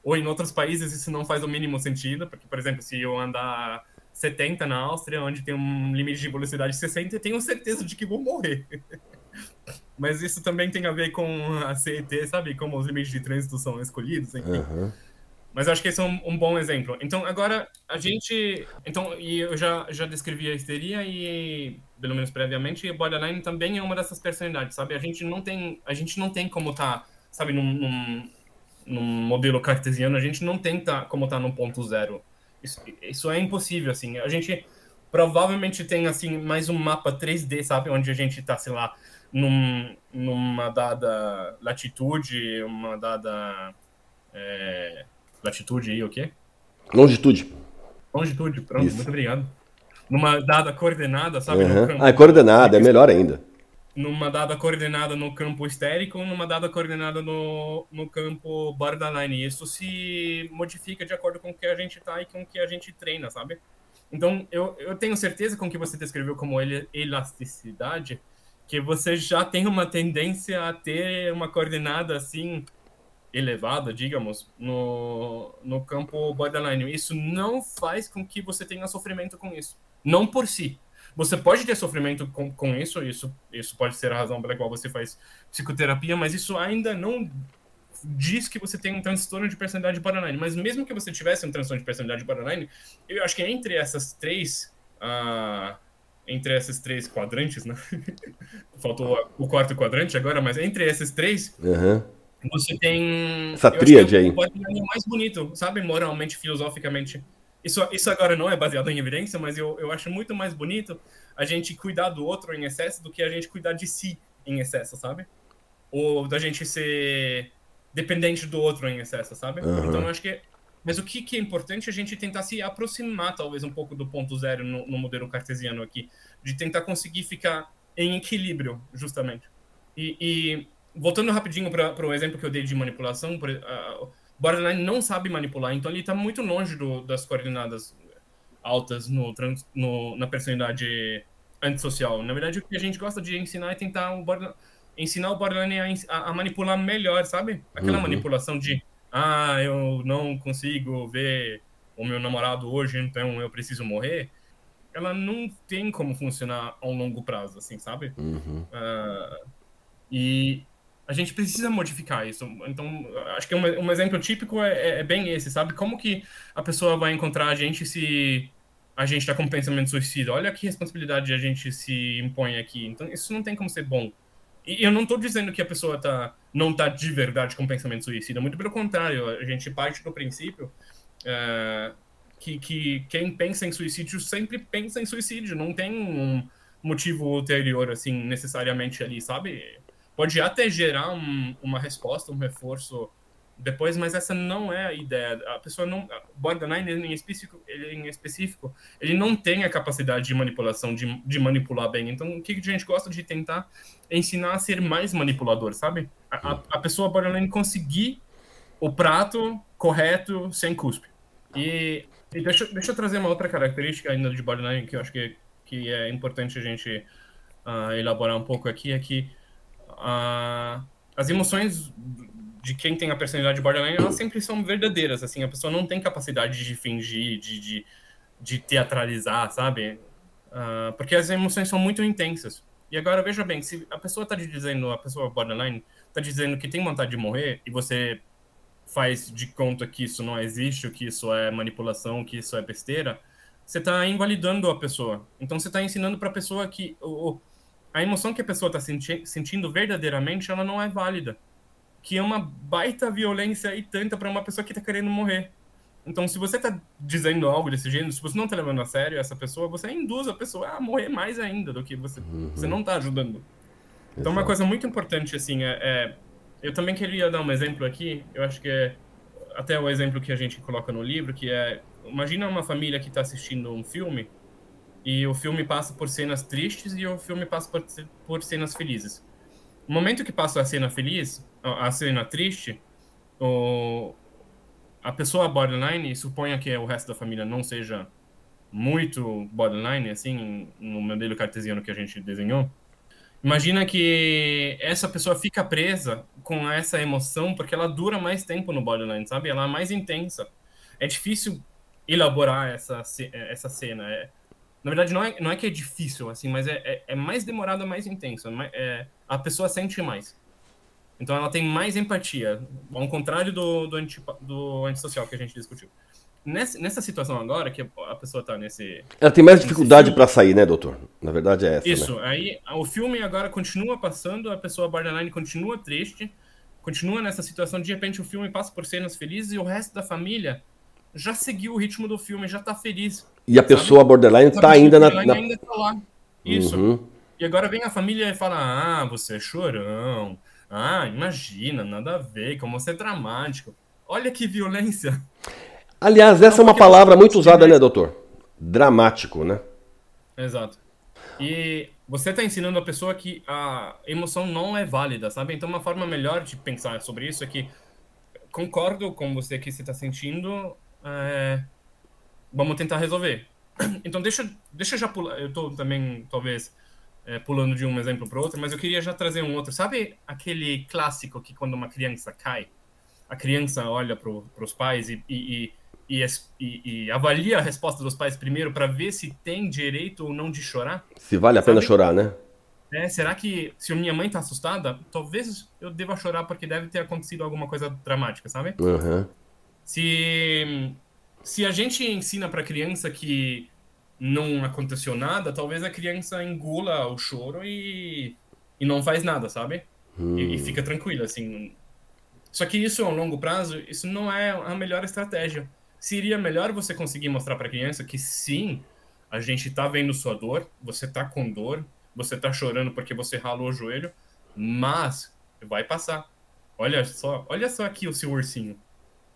ou em outros países isso não faz o mínimo sentido, porque por exemplo, se eu andar 70 na Áustria, onde tem um limite de velocidade de 60, eu tenho certeza de que vou morrer. Mas isso também tem a ver com a CET, sabe? Como os limites de trânsito são escolhidos, enfim. Uhum. Mas acho que esse é um, um, bom exemplo. Então, agora, a gente. Então, e eu já, já descrevi a histeria e, pelo menos previamente, borderline também é uma dessas personalidades, sabe? A gente não tem, a gente não tem como tá, sabe, num, num, num modelo cartesiano, a gente não tem tá, como tá num ponto zero. Isso, isso é impossível, assim. A gente provavelmente tem, assim, mais um mapa 3D, sabe? Onde a gente tá, sei lá, num, numa dada latitude, uma dada. É, latitude aí, o quê? Longitude. Longitude, pronto, Isso. muito obrigado. Numa dada coordenada, sabe? Uhum. Ah, é coordenada, é melhor ainda. numa dada coordenada no campo estérico, numa dada coordenada no, no campo borderline. Isso se modifica de acordo com o que a gente tá e com o que a gente treina, sabe? Então, eu, eu tenho certeza com o que você descreveu como elasticidade, que você já tem uma tendência a ter uma coordenada assim elevada, digamos, no, no campo borderline. Isso não faz com que você tenha sofrimento com isso. Não por si. Você pode ter sofrimento com, com isso, isso, isso pode ser a razão pela qual você faz psicoterapia, mas isso ainda não diz que você tem um transtorno de personalidade borderline. Mas mesmo que você tivesse um transtorno de personalidade borderline, eu acho que entre essas três. Uh, entre esses três quadrantes, né? Faltou o quarto quadrante agora, mas entre esses três, uhum. Você tem. Essa tríade aí. É mais bonito, sabe? Moralmente, filosoficamente. Isso, isso agora não é baseado em evidência, mas eu, eu acho muito mais bonito a gente cuidar do outro em excesso do que a gente cuidar de si em excesso, sabe? Ou da gente ser dependente do outro em excesso, sabe? Uhum. Então eu acho que. Mas o que, que, é importante é a gente tentar se aproximar, talvez, um pouco do ponto zero no, no modelo cartesiano aqui, de tentar conseguir ficar em equilíbrio, justamente. E, e voltando rapidinho para o exemplo que eu dei de manipulação, por, uh, Borderline não sabe manipular, então ele está muito longe do, das coordenadas altas no, no, na personalidade antissocial. Na verdade, o que a gente gosta de ensinar é tentar o borderline, ensinar o borderline a, a, manipular melhor, sabe? Aquela uhum. manipulação de, ah, eu não consigo ver o meu namorado hoje, então eu preciso morrer. Ela não tem como funcionar a um longo prazo, assim, sabe? Uhum. Uh, e a gente precisa modificar isso. Então, acho que um, um exemplo típico é, é, é, bem esse, sabe? Como que a pessoa vai encontrar a gente se a gente está com pensamento suicida? Olha que responsabilidade a gente se impõe aqui. Então, isso não tem como ser bom. E eu não estou dizendo que a pessoa tá, não está de verdade com pensamento suicida, muito pelo contrário, a gente parte do princípio é, que, que quem pensa em suicídio sempre pensa em suicídio, não tem um motivo ulterior, assim, necessariamente ali, sabe? Pode até gerar um, uma resposta, um reforço depois, mas essa não é a ideia. A pessoa não. Borderline, em específico, ele, em específico, ele não tem a capacidade de manipulação, de, de manipular bem. Então, o que a gente gosta de tentar ensinar a ser mais manipulador, sabe? A, a, a pessoa borderline conseguir o prato correto sem cuspe. E, e deixa, deixa eu trazer uma outra característica ainda de borderline que eu acho que, que é importante a gente uh, elaborar um pouco aqui, é que as emoções de quem tem a personalidade borderline, elas sempre são verdadeiras, assim, a pessoa não tem capacidade de fingir, de, de, de teatralizar, sabe? Uh, porque as emoções são muito intensas. E agora, veja bem, se a pessoa está dizendo, a pessoa borderline está dizendo que tem vontade de morrer, e você faz de conta que isso não existe, que isso é manipulação, que isso é besteira, você está invalidando a pessoa. Então, você está ensinando para a pessoa que a emoção que a pessoa está senti sentindo verdadeiramente, ela não é válida que é uma baita violência e tanta para uma pessoa que tá querendo morrer. Então, se você tá dizendo algo desse gênero, se você não tá levando a sério essa pessoa, você induz a pessoa a morrer mais ainda do que você. Uhum. Você não tá ajudando. Então, uma coisa muito importante, assim, é, é, Eu também queria dar um exemplo aqui, eu acho que é até o exemplo que a gente coloca no livro, que é. Imagina uma família que está assistindo um filme e o filme passa por cenas tristes e o filme passa por, por cenas felizes. No momento que passa a cena feliz, a cena triste, o, a pessoa borderline, suponha que o resto da família não seja muito borderline, assim, no modelo cartesiano que a gente desenhou, imagina que essa pessoa fica presa com essa emoção porque ela dura mais tempo no borderline, sabe? Ela é mais intensa. É difícil elaborar essa, essa cena. É, na verdade, não é, não é que é difícil, assim, mas é, é, é mais demorado, mais intenso. É, a pessoa sente mais. Então ela tem mais empatia, ao contrário do, do, anti, do antissocial que a gente discutiu. Nessa, nessa situação agora, que a pessoa está nesse. Ela tem mais dificuldade para sair, né, doutor? Na verdade é essa. Isso, né? aí o filme agora continua passando, a pessoa borderline continua triste, continua nessa situação, de repente o filme passa por cenas felizes e o resto da família já seguiu o ritmo do filme, já está feliz. E a sabe? pessoa borderline está ainda na. na... ainda tá lá. Isso. Uhum. E agora vem a família e fala: Ah, você é chorão ah, imagina, nada a ver, como você é dramático. Olha que violência. Aliás, essa é uma palavra muito usada, né, doutor? Dramático, né? Exato. E você está ensinando a pessoa que a emoção não é válida, sabe? Então, uma forma melhor de pensar sobre isso é que concordo com você que você está sentindo, é, vamos tentar resolver. Então, deixa, deixa já pular. Eu estou também, talvez, é, pulando de um exemplo para outro, mas eu queria já trazer um outro. Sabe aquele clássico que quando uma criança cai, a criança olha para os pais e, e, e, e, avalia a resposta dos pais primeiro para ver se tem direito ou não de chorar? Se vale a pena chorar, né? É, será que se minha mãe tá assustada, talvez eu deva chorar porque deve ter acontecido alguma coisa dramática, sabe? Uhum. Se, se a gente ensina para criança que não aconteceu nada, talvez a criança engula o choro e, e não faz nada, sabe? Hum. E, e, fica tranquila, assim. Só que isso, a longo prazo, isso não é a melhor estratégia. Seria melhor você conseguir mostrar para a criança que sim, a gente tá vendo sua dor, você tá com dor, você tá chorando porque você ralou o joelho, mas vai passar. Olha só, olha só aqui o seu ursinho,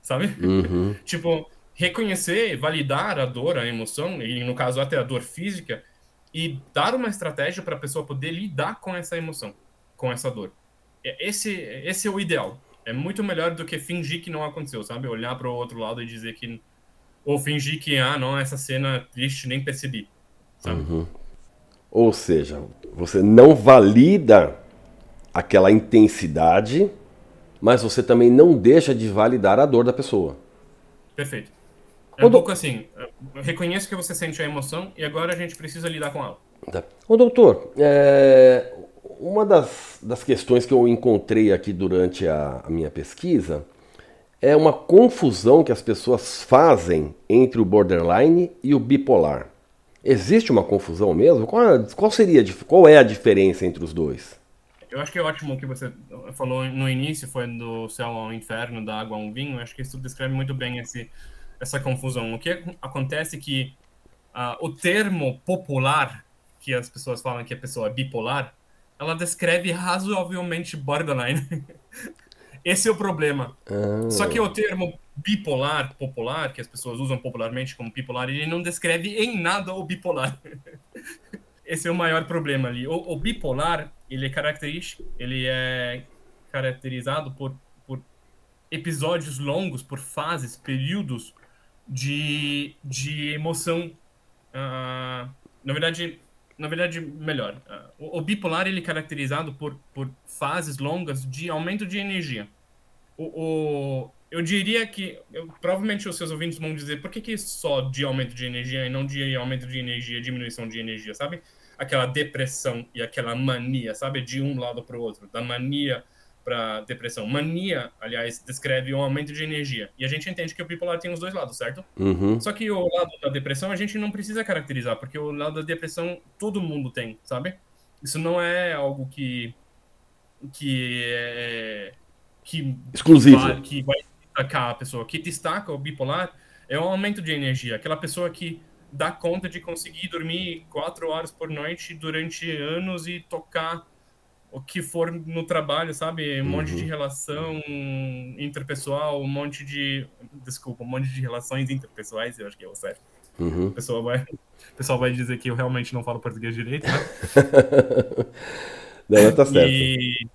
sabe? Uhum. tipo, reconhecer, validar a dor, a emoção, e no caso até a dor física, e dar uma estratégia para a pessoa poder lidar com essa emoção, com essa dor. Esse, esse é o ideal. É muito melhor do que fingir que não aconteceu, sabe? Olhar para o outro lado e dizer que. Ou fingir que, ah, não, essa cena triste nem percebi, sabe? Uhum. Ou seja, você não valida aquela intensidade, mas você também não deixa de validar a dor da pessoa. Perfeito. É um pouco assim, reconheço que você sente a emoção e agora a gente precisa lidar com ela. Tá. Ô doutor, é... uma das, das questões que eu encontrei aqui durante a, a minha pesquisa é uma confusão que as pessoas fazem entre o borderline e o bipolar. Existe uma confusão mesmo? Qual, é, qual seria qual é a diferença entre os dois? Eu acho que é ótimo o que você falou no início, foi do céu ao inferno, da água ao vinho. Eu acho que isso descreve muito bem esse essa confusão. O que acontece é que uh, o termo popular, que as pessoas falam que a pessoa é bipolar, ela descreve razoavelmente borderline. Esse é o problema. Ah. Só que o termo bipolar, popular, que as pessoas usam popularmente como bipolar, ele não descreve em nada o bipolar. Esse é o maior problema ali. O, o bipolar, ele é característico, ele é caracterizado por, por episódios longos, por fases, períodos de, de emoção. Uh, na verdade, na verdade, melhor. Uh, o, o, bipolar ele é caracterizado por, por fases longas de aumento de energia. O, o eu diria que eu, provavelmente os seus ouvintes vão dizer por que, que só de aumento de energia e não de aumento de energia, diminuição de energia, sabe? Aquela depressão e aquela mania, sabe? De um lado para o outro, da mania para depressão. Mania, aliás, descreve um aumento de energia. E a gente entende que o bipolar tem os dois lados, certo? Uhum. Só que o lado da depressão a gente não precisa caracterizar, porque o lado da depressão todo mundo tem, sabe? Isso não é algo que que é que exclusivo, que vai, destacar a pessoa. O que destaca o bipolar é o aumento de energia. Aquela pessoa que dá conta de conseguir dormir quatro horas por noite durante anos e tocar o que for no trabalho, sabe? Um uhum. monte de relação interpessoal, um monte de. Desculpa, um monte de relações interpessoais, eu acho que é o certo. Uhum. O, pessoal vai, o pessoal vai dizer que eu realmente não falo português direito, né? não, tá certo. E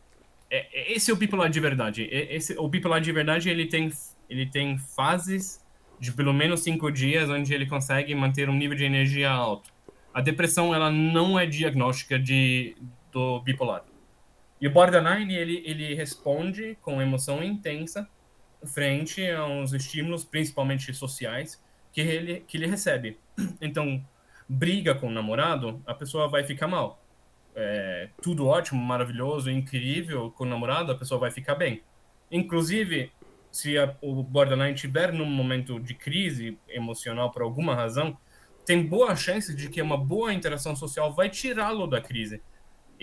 é, é, esse é o bipolar de verdade. Esse, o bipolar de verdade, ele tem, ele tem fases de pelo menos cinco dias onde ele consegue manter um nível de energia alto. A depressão, ela não é diagnóstica de, do bipolar e o borderline, ele, ele responde com emoção intensa frente a uns estímulos, principalmente sociais, que ele, que ele recebe. Então, briga com o namorado, a pessoa vai ficar mal. É, tudo ótimo, maravilhoso, incrível com o namorado, a pessoa vai ficar bem. Inclusive, se a, o borderline estiver num momento de crise emocional por alguma razão, tem boa chance de que uma boa interação social vai tirá-lo da crise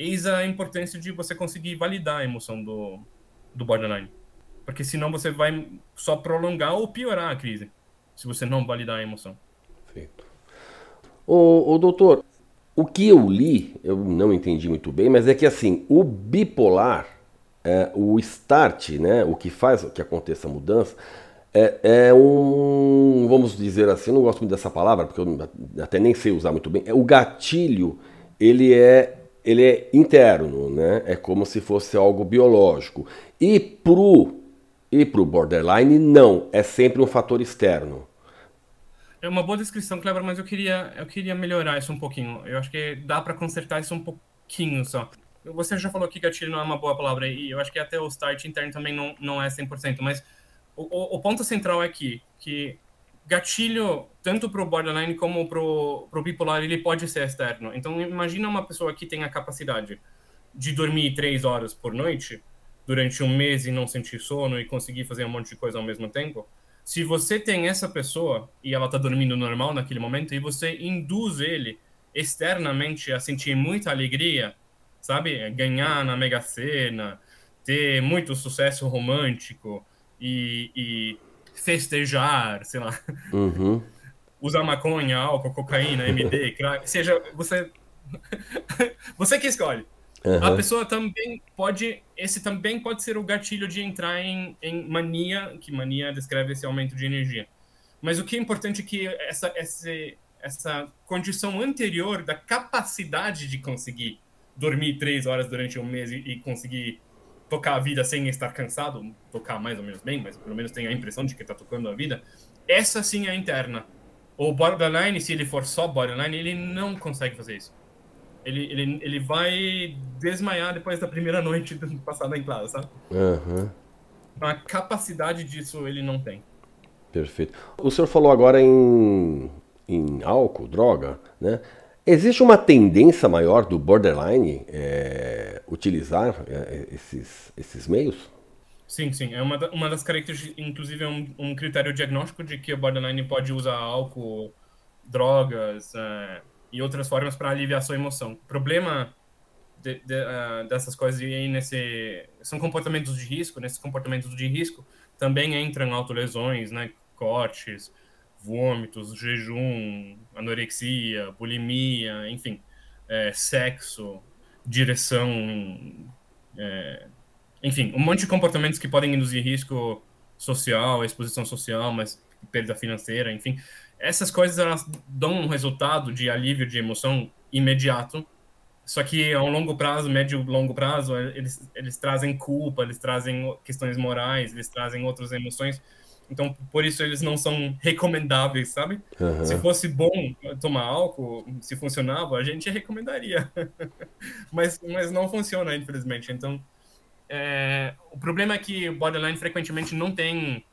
eis a importância de você conseguir validar a emoção do, do borderline. Porque senão você vai só prolongar ou piorar a crise, se você não validar a emoção. Perfeito. O, o doutor, o que eu li, eu não entendi muito bem, mas é que assim, o bipolar, é, o start, né, o que faz que aconteça a mudança, é, é, um, vamos dizer assim, eu não gosto muito dessa palavra, porque eu até nem sei usar muito bem, é o gatilho, ele é ele é interno, né? É como se fosse algo biológico. E pro e pro borderline não, é sempre um fator externo. É uma boa descrição, Kleber, mas eu queria eu queria melhorar isso um pouquinho. Eu acho que dá para consertar isso um pouquinho só. Você já falou que gatilho não é uma boa palavra e eu acho que até o start interno também não, não é 100%, mas o, o, ponto central é aqui, que gatilho, tanto para o borderline como para o bipolar, ele pode ser externo. Então, imagina uma pessoa que tem a capacidade de dormir três horas por noite durante um mês e não sentir sono e conseguir fazer um monte de coisa ao mesmo tempo. Se você tem essa pessoa e ela está dormindo normal naquele momento e você induz ele externamente a sentir muita alegria, sabe? Ganhar na Mega Sena, ter muito sucesso romântico e, e festejar, sei lá. Uhum. Usar maconha, álcool, cocaína, MD, crack, seja você você que escolhe. Uhum. A pessoa também pode, esse também pode ser o gatilho de entrar em, em mania, que mania descreve esse aumento de energia. Mas o que é importante é que essa, essa, essa condição anterior da capacidade de conseguir dormir três horas durante um mês e, e conseguir tocar a vida sem estar cansado, tocar mais ou menos bem, mas pelo menos tem a impressão de que está tocando a vida, essa sim é interna. O borderline, se ele for só borderline, ele não consegue fazer isso. Ele, ele, ele vai desmaiar depois da primeira noite passada em classe, sabe? Uhum. A capacidade disso ele não tem. Perfeito. O senhor falou agora em, em álcool, droga, né? Existe uma tendência maior do borderline é, utilizar é, esses, esses meios? Sim, sim. É uma, uma das características, inclusive, é um, um, critério diagnóstico de que o borderline pode usar álcool, drogas é, e outras formas para aliviar sua emoção. O problema de, de, uh, dessas coisas aí nesse são comportamentos de risco. Nesses comportamentos de risco também entram autolesões, né, cortes, vômitos, jejum, anorexia, bulimia, enfim, é, sexo, direção, é, enfim, um monte de comportamentos que podem induzir risco social, exposição social, mas perda financeira, enfim. Essas coisas elas dão um resultado de alívio de emoção imediato, só que a um longo prazo, médio longo prazo, eles, eles trazem culpa, eles trazem questões morais, eles trazem outras emoções então, por isso eles não são recomendáveis, sabe? Uhum. Se fosse bom tomar álcool, se funcionava, a gente recomendaria. mas, mas não funciona, infelizmente. Então, é... o problema é que o borderline frequentemente não tem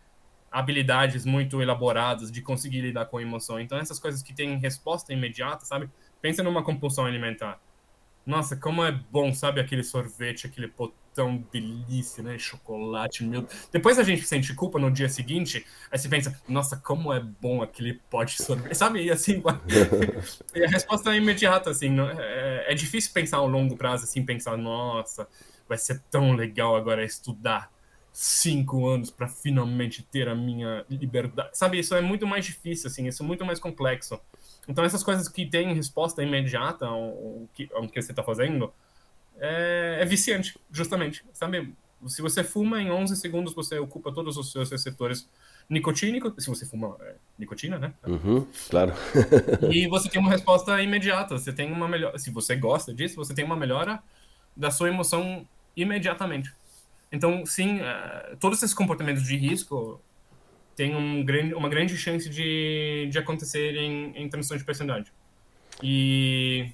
habilidades muito elaboradas de conseguir lidar com a emoção. Então, essas coisas que têm resposta imediata, sabe? Pensa numa compulsão alimentar. Nossa, como é bom, sabe? Aquele sorvete, aquele potão delícia, né? Chocolate, meu. Depois a gente sente culpa no dia seguinte, aí você pensa, nossa, como é bom aquele pote de sorvete, sabe? E assim, e a resposta é imediata, assim. É, é difícil pensar ao longo prazo, assim, pensar, nossa, vai ser tão legal agora estudar cinco anos para finalmente ter a minha liberdade. Sabe, isso é muito mais difícil, assim, isso é muito mais complexo. Então, essas coisas que têm resposta imediata ao, que, ao que você está fazendo é, é, viciante, justamente. Sabe? Se você fuma, em 11 segundos você ocupa todos os seus receptores nicotínicos. Se você fuma é, nicotina, né? Uhum, claro. e você tem uma resposta imediata. Você tem uma melhor. Se você gosta disso, você tem uma melhora da sua emoção imediatamente. Então, sim, uh, todos esses comportamentos de risco tem um grande, uma grande chance de, de acontecer em, em transição de personalidade. E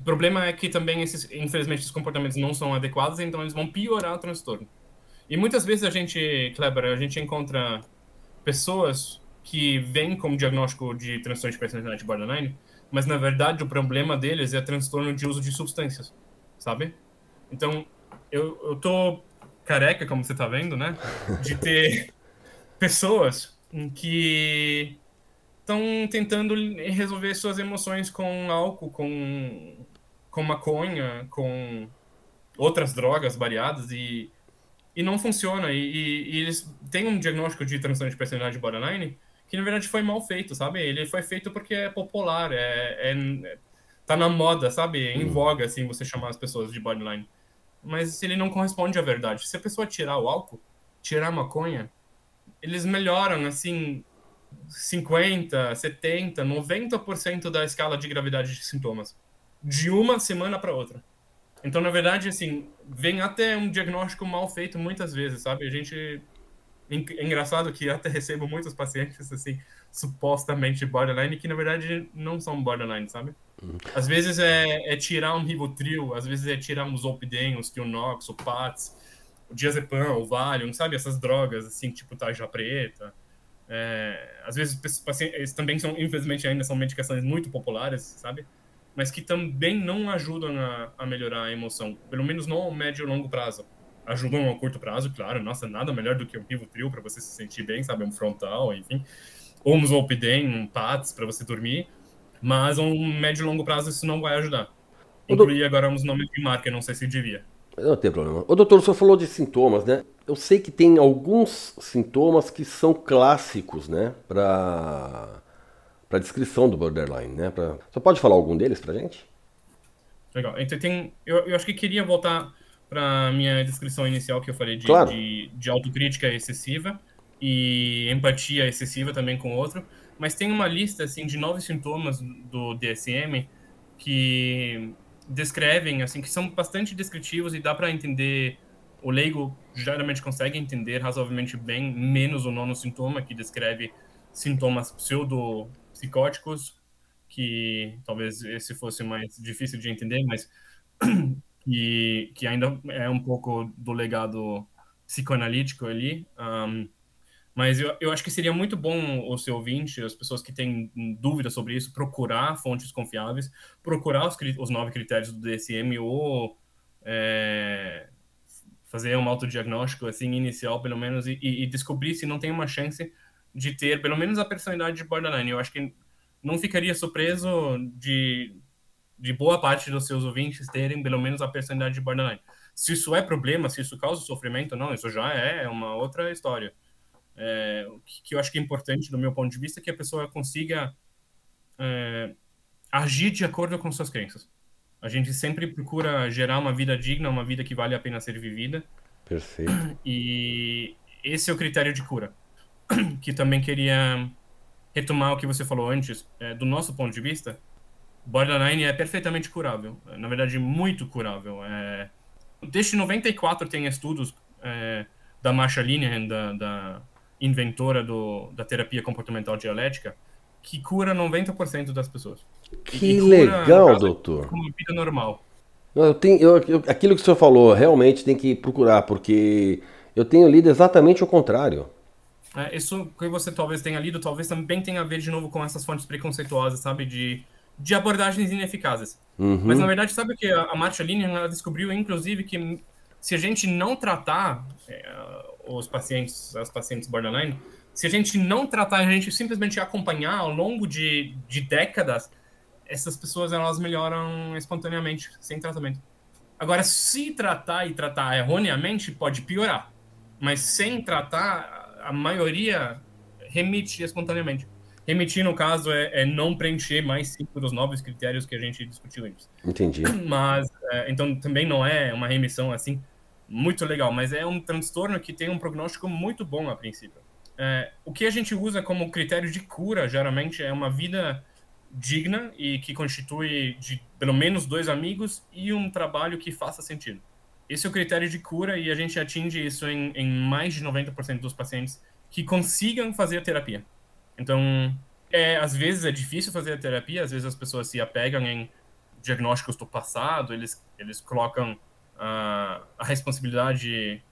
o problema é que também, esses, infelizmente, esses comportamentos não são adequados, então eles vão piorar o transtorno. E muitas vezes a gente, Kleber, a gente encontra pessoas que vêm como diagnóstico de transtorno de personalidade borderline, mas na verdade o problema deles é transtorno de uso de substâncias, sabe? Então, eu, eu tô careca, como você tá vendo, né? De ter pessoas que estão tentando resolver suas emoções com álcool, com, com maconha, com outras drogas variadas e, e não funciona. E, e, e eles têm um diagnóstico de transtorno de personalidade borderline que na verdade foi mal feito, sabe? Ele foi feito porque é popular, é, é tá na moda, sabe? É em hum. voga, assim, você chamar as pessoas de borderline mas ele não corresponde à verdade. Se a pessoa tirar o álcool, tirar a maconha, eles melhoram assim 50, 70, 90% da escala de gravidade de sintomas de uma semana para outra. Então, na verdade, assim, vem até um diagnóstico mal feito muitas vezes, sabe? A gente é engraçado que até recebo muitos pacientes assim supostamente borderline que na verdade não são borderline, sabe? Uhum. Às vezes é, é, tirar um Rivotril, às vezes é tirar um Zolpidem, um Stilnox, o Pats, o Diazepam, o Valium, sabe? Essas drogas assim, tipo tarja preta. É, às vezes pacientes também são, infelizmente ainda são medicações muito populares, sabe? Mas que também não ajudam a, a melhorar a emoção, pelo menos no médio e longo prazo ajudam a curto prazo, claro. Nossa, nada melhor do que um Rivotril para você se sentir bem, sabe? Um frontal, enfim. Ou um Zolpidem, um PATS para você dormir. Mas a um médio e longo prazo isso não vai ajudar. Incluir agora uns nomes de marca, não sei se devia. Não tem problema. O doutor, o senhor falou de sintomas, né? Eu sei que tem alguns sintomas que são clássicos, né? Para para descrição do borderline, né? Pra... Você pode falar algum deles pra gente? Legal. Então tem, eu, eu acho que queria voltar para minha descrição inicial que eu falei de, claro. de, de autocrítica excessiva e empatia excessiva também com o outro, mas tem uma lista assim de nove sintomas do DSM que descrevem assim que são bastante descritivos e dá para entender o leigo geralmente consegue entender razoavelmente bem menos o nono sintoma que descreve sintomas pseudo psicóticos que talvez esse fosse mais difícil de entender, mas que, que ainda é um pouco do legado psicoanalítico ali. Um, mas eu, eu acho que seria muito bom o seu ouvinte, as pessoas que têm dúvidas sobre isso, procurar fontes confiáveis, procurar os, os nove critérios do DSM ou é, fazer um autodiagnóstico assim, inicial, pelo menos, e, e, descobrir se não tem uma chance de ter, pelo menos, a personalidade de borderline. Eu acho que não ficaria surpreso de de boa parte dos seus ouvintes terem pelo menos a personalidade de borderline. Se isso é problema, se isso causa sofrimento, não, isso já é uma outra história. É, que, eu acho que é importante, do meu ponto de vista, é que a pessoa consiga é, agir de acordo com suas crenças. A gente sempre procura gerar uma vida digna, uma vida que vale a pena ser vivida. Perfeito. E esse é o critério de cura. Que também queria retomar o que você falou antes, é, do nosso ponto de vista, Borderline é perfeitamente curável. Na verdade, muito curável. É... Desde 94 tem estudos é, da Marsha Linehan, da, da inventora do, da terapia comportamental dialética, que cura 90% das pessoas. Que legal, doutor. Com uma vida normal. Eu tenho, eu, eu, aquilo que o senhor falou, realmente tem que procurar, porque eu tenho lido exatamente o contrário. É, isso que você talvez tenha lido, talvez também tenha a ver de novo com essas fontes preconceituosas, sabe? De de abordagens ineficazes. Uhum. Mas na verdade, sabe o que a Marcia Linehan descobriu, inclusive, que se a gente não tratar é, os pacientes, as pacientes borderline, se a gente não tratar, a gente simplesmente acompanhar ao longo de, de décadas, essas pessoas elas melhoram espontaneamente, sem tratamento. Agora, se tratar e tratar erroneamente, pode piorar. Mas sem tratar, a maioria remite espontaneamente. Remitir, no caso, é, é, não preencher mais cinco dos nove critérios que a gente discutiu antes. Entendi. Mas, é, então, também não é uma remissão, assim, muito legal, mas é um transtorno que tem um prognóstico muito bom a princípio. É, o que a gente usa como critério de cura, geralmente, é uma vida digna e que constitui de pelo menos dois amigos e um trabalho que faça sentido. Esse é o critério de cura e a gente atinge isso em, em mais de 90% dos pacientes que consigam fazer a terapia. Então, é, às vezes é difícil fazer a terapia, às vezes as pessoas se apegam em diagnósticos do passado, eles, eles colocam uh, a responsabilidade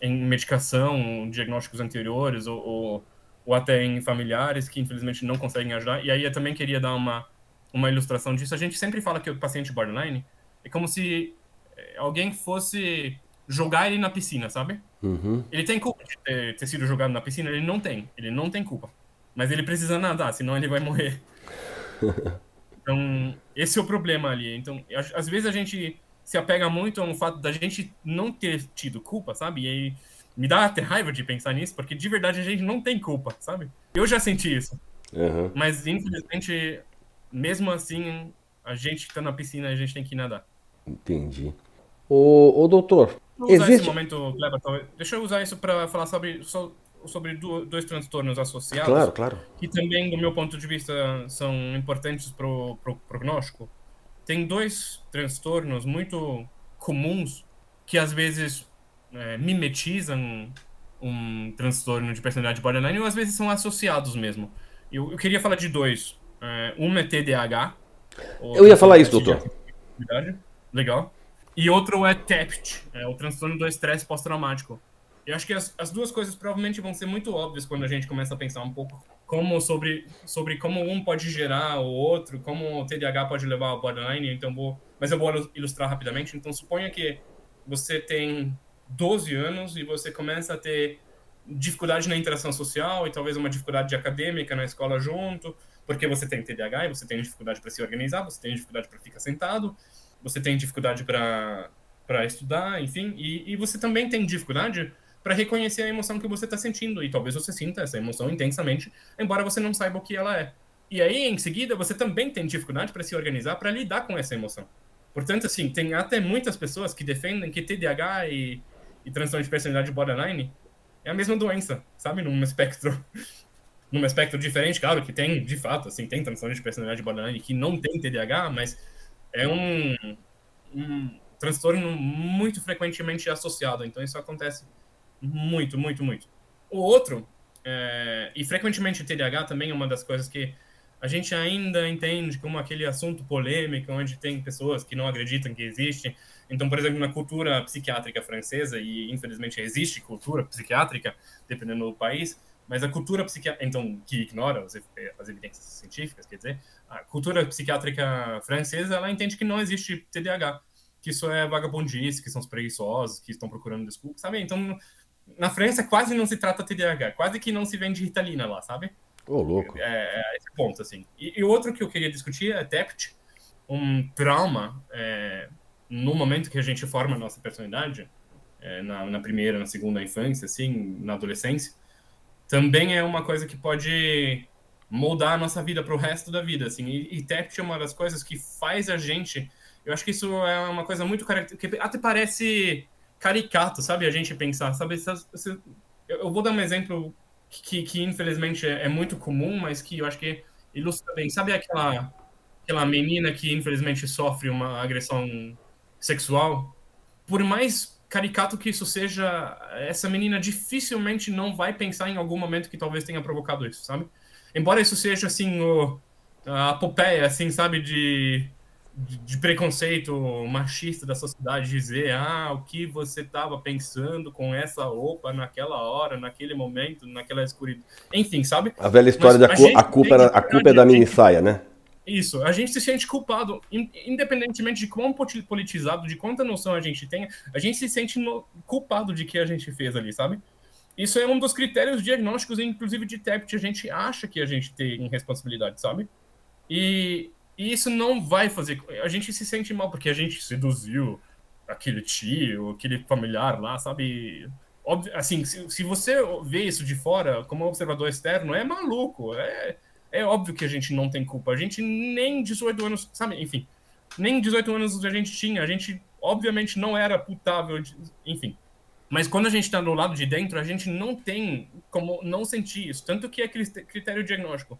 em medicação, diagnósticos anteriores, ou, ou, ou, até em familiares que infelizmente não conseguem ajudar. E aí eu também queria dar uma, uma ilustração disso. A gente sempre fala que o paciente borderline é como se eh, alguém fosse jogar ele na piscina, sabe? Uhum. Ele tem culpa de ter, ter sido jogado na piscina? Ele não tem. Ele não tem culpa. Mas ele precisa nadar, senão ele vai morrer. Então, esse é o problema ali. Então, às vezes a gente se apega muito ao fato da gente não ter tido culpa, sabe? E aí me dá até raiva de pensar nisso, porque de verdade a gente não tem culpa, sabe? Eu já senti isso. Uhum. Mas, infelizmente, mesmo assim, a gente que tá na piscina, a gente tem que nadar. Entendi. Ô, ô doutor, Vou usar existe... esse momento, Kleber, deixa eu usar isso para falar sobre, sobre dois transtornos associados. Claro, claro. Que também, do meu ponto de vista, são importantes para o pro prognóstico. Tem dois transtornos muito comuns que às vezes é, mimetizam um transtorno de personalidade borderline ou às vezes são associados mesmo. Eu, eu queria falar de dois. É, um é TDAH. Eu ia falar isso, doutor. Legal. E outro é TEPT, é o transtorno do estresse pós-traumático. Eu acho que as, as duas coisas provavelmente vão ser muito óbvias quando a gente começa a pensar um pouco como sobre, sobre como um pode gerar o outro, como o TDAH pode levar ao borderline, então vou, mas eu vou ilustrar rapidamente. Então suponha que você tem 12 anos e você começa a ter dificuldade na interação social e talvez uma dificuldade acadêmica na escola junto, porque você tem TDAH e você tem dificuldade para se organizar, você tem dificuldade para ficar sentado, você tem dificuldade para estudar, enfim, e, e você também tem dificuldade para reconhecer a emoção que você está sentindo e talvez você sinta essa emoção intensamente, embora você não saiba o que ela é. E aí, em seguida, você também tem dificuldade para se organizar para lidar com essa emoção. Portanto, assim, tem até muitas pessoas que defendem que TDAH e, e transtorno de personalidade borderline é a mesma doença, sabe? Num espectro num espectro diferente, claro que tem, de fato, assim, tem transtorno de personalidade borderline que não tem TDAH, mas é um, um transtorno muito frequentemente associado. Então isso acontece muito, muito, muito. O outro, é, e frequentemente o TDAH também é uma das coisas que a gente ainda entende como aquele assunto polêmico, onde tem pessoas que não acreditam que existe. Então, por exemplo, na cultura psiquiátrica francesa, e infelizmente existe cultura psiquiátrica, dependendo do país, mas a cultura psiquiátrica, então, que ignora as, as evidências científicas, quer dizer, a cultura psiquiátrica francesa, ela entende que não existe TDAH, que isso é vagabundice, que são os preguiçosos, que estão procurando desculpas, sabe? Então, na França quase não se trata TDAH, quase que não se vende Ritalina lá, sabe? Ô, oh, louco. É, é, esse ponto, assim. E, e outro que eu queria discutir é TEPT, um trauma é, no momento que a gente forma a nossa personalidade, é, na, na, primeira, na segunda infância, assim, na adolescência, também é uma coisa que pode moldar a nossa vida para o resto da vida, assim. E, e TEPT é uma das coisas que faz a gente... Eu acho que isso é uma coisa muito característica, que até parece caricato, sabe? A gente pensar, sabe? Eu vou dar um exemplo que, que infelizmente é, é, muito comum, mas que eu acho que ilustra bem. Sabe aquela, aquela menina que infelizmente sofre uma agressão sexual? Por mais caricato que isso seja, essa menina dificilmente não vai pensar em algum momento que talvez tenha provocado isso, sabe? Embora isso seja, assim, o, a apopeia, assim, sabe, de de preconceito machista da sociedade dizer ah o que você estava pensando com essa roupa naquela hora naquele momento naquela escuridão. Enfim sabe? A velha história Mas da a culpa era, a culpa é da mini saia né? Isso a gente se sente culpado independentemente de quão politizado de quanta noção a gente tenha a gente se sente no, culpado de que a gente fez ali sabe? Isso é um dos critérios diagnósticos inclusive de TEPT a gente acha que a gente tem responsabilidade sabe? E e isso não vai fazer. A gente se sente mal porque a gente seduziu aquele tio, aquele familiar lá, sabe? Óbvio, assim, se, se você vê isso de fora, como observador externo, é maluco. É, é óbvio que a gente não tem culpa. A gente nem 18 anos, sabe? Enfim, nem 18 anos a gente tinha. A gente, obviamente, não era putável, enfim. Mas quando a gente está do lado de dentro, a gente não tem como não sentir isso. Tanto que é critério diagnóstico.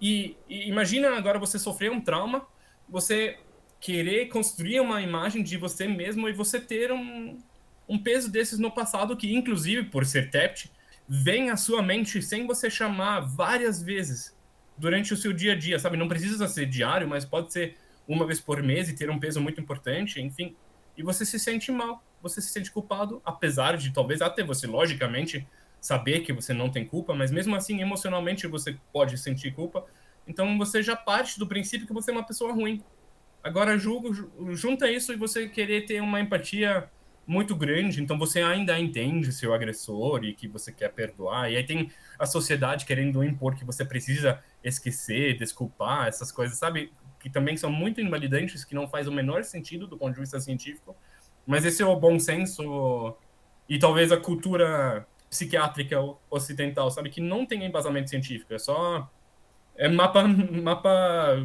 E, e, imagina agora você sofrer um trauma, você querer construir uma imagem de você mesmo e você ter um, um peso desses no passado que, inclusive, por ser TEPT, vem à sua mente sem você chamar várias vezes durante o seu dia a dia, sabe? Não precisa ser diário, mas pode ser uma vez por mês e ter um peso muito importante, enfim. E você se sente mal, você se sente culpado, apesar de talvez até você, logicamente, saber que você não tem culpa, mas mesmo assim, emocionalmente, você pode sentir culpa. Então, você já parte do princípio que você é uma pessoa ruim. Agora, julgo, junta isso e você querer ter uma empatia muito grande, então você ainda entende seu agressor e que você quer perdoar. E aí tem a sociedade querendo impor que você precisa esquecer, desculpar, essas coisas, sabe? Que também são muito invalidantes, que não faz o menor sentido do ponto de vista científico. Mas esse é o bom senso e talvez a cultura psiquiátrica ocidental, sabe? Que não tem embasamento científico, é só. É mapa. mapa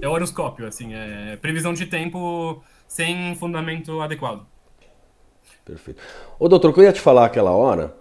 é horoscópio, assim, é previsão de tempo sem fundamento adequado. Perfeito. Ô, doutor, o que eu ia te falar aquela hora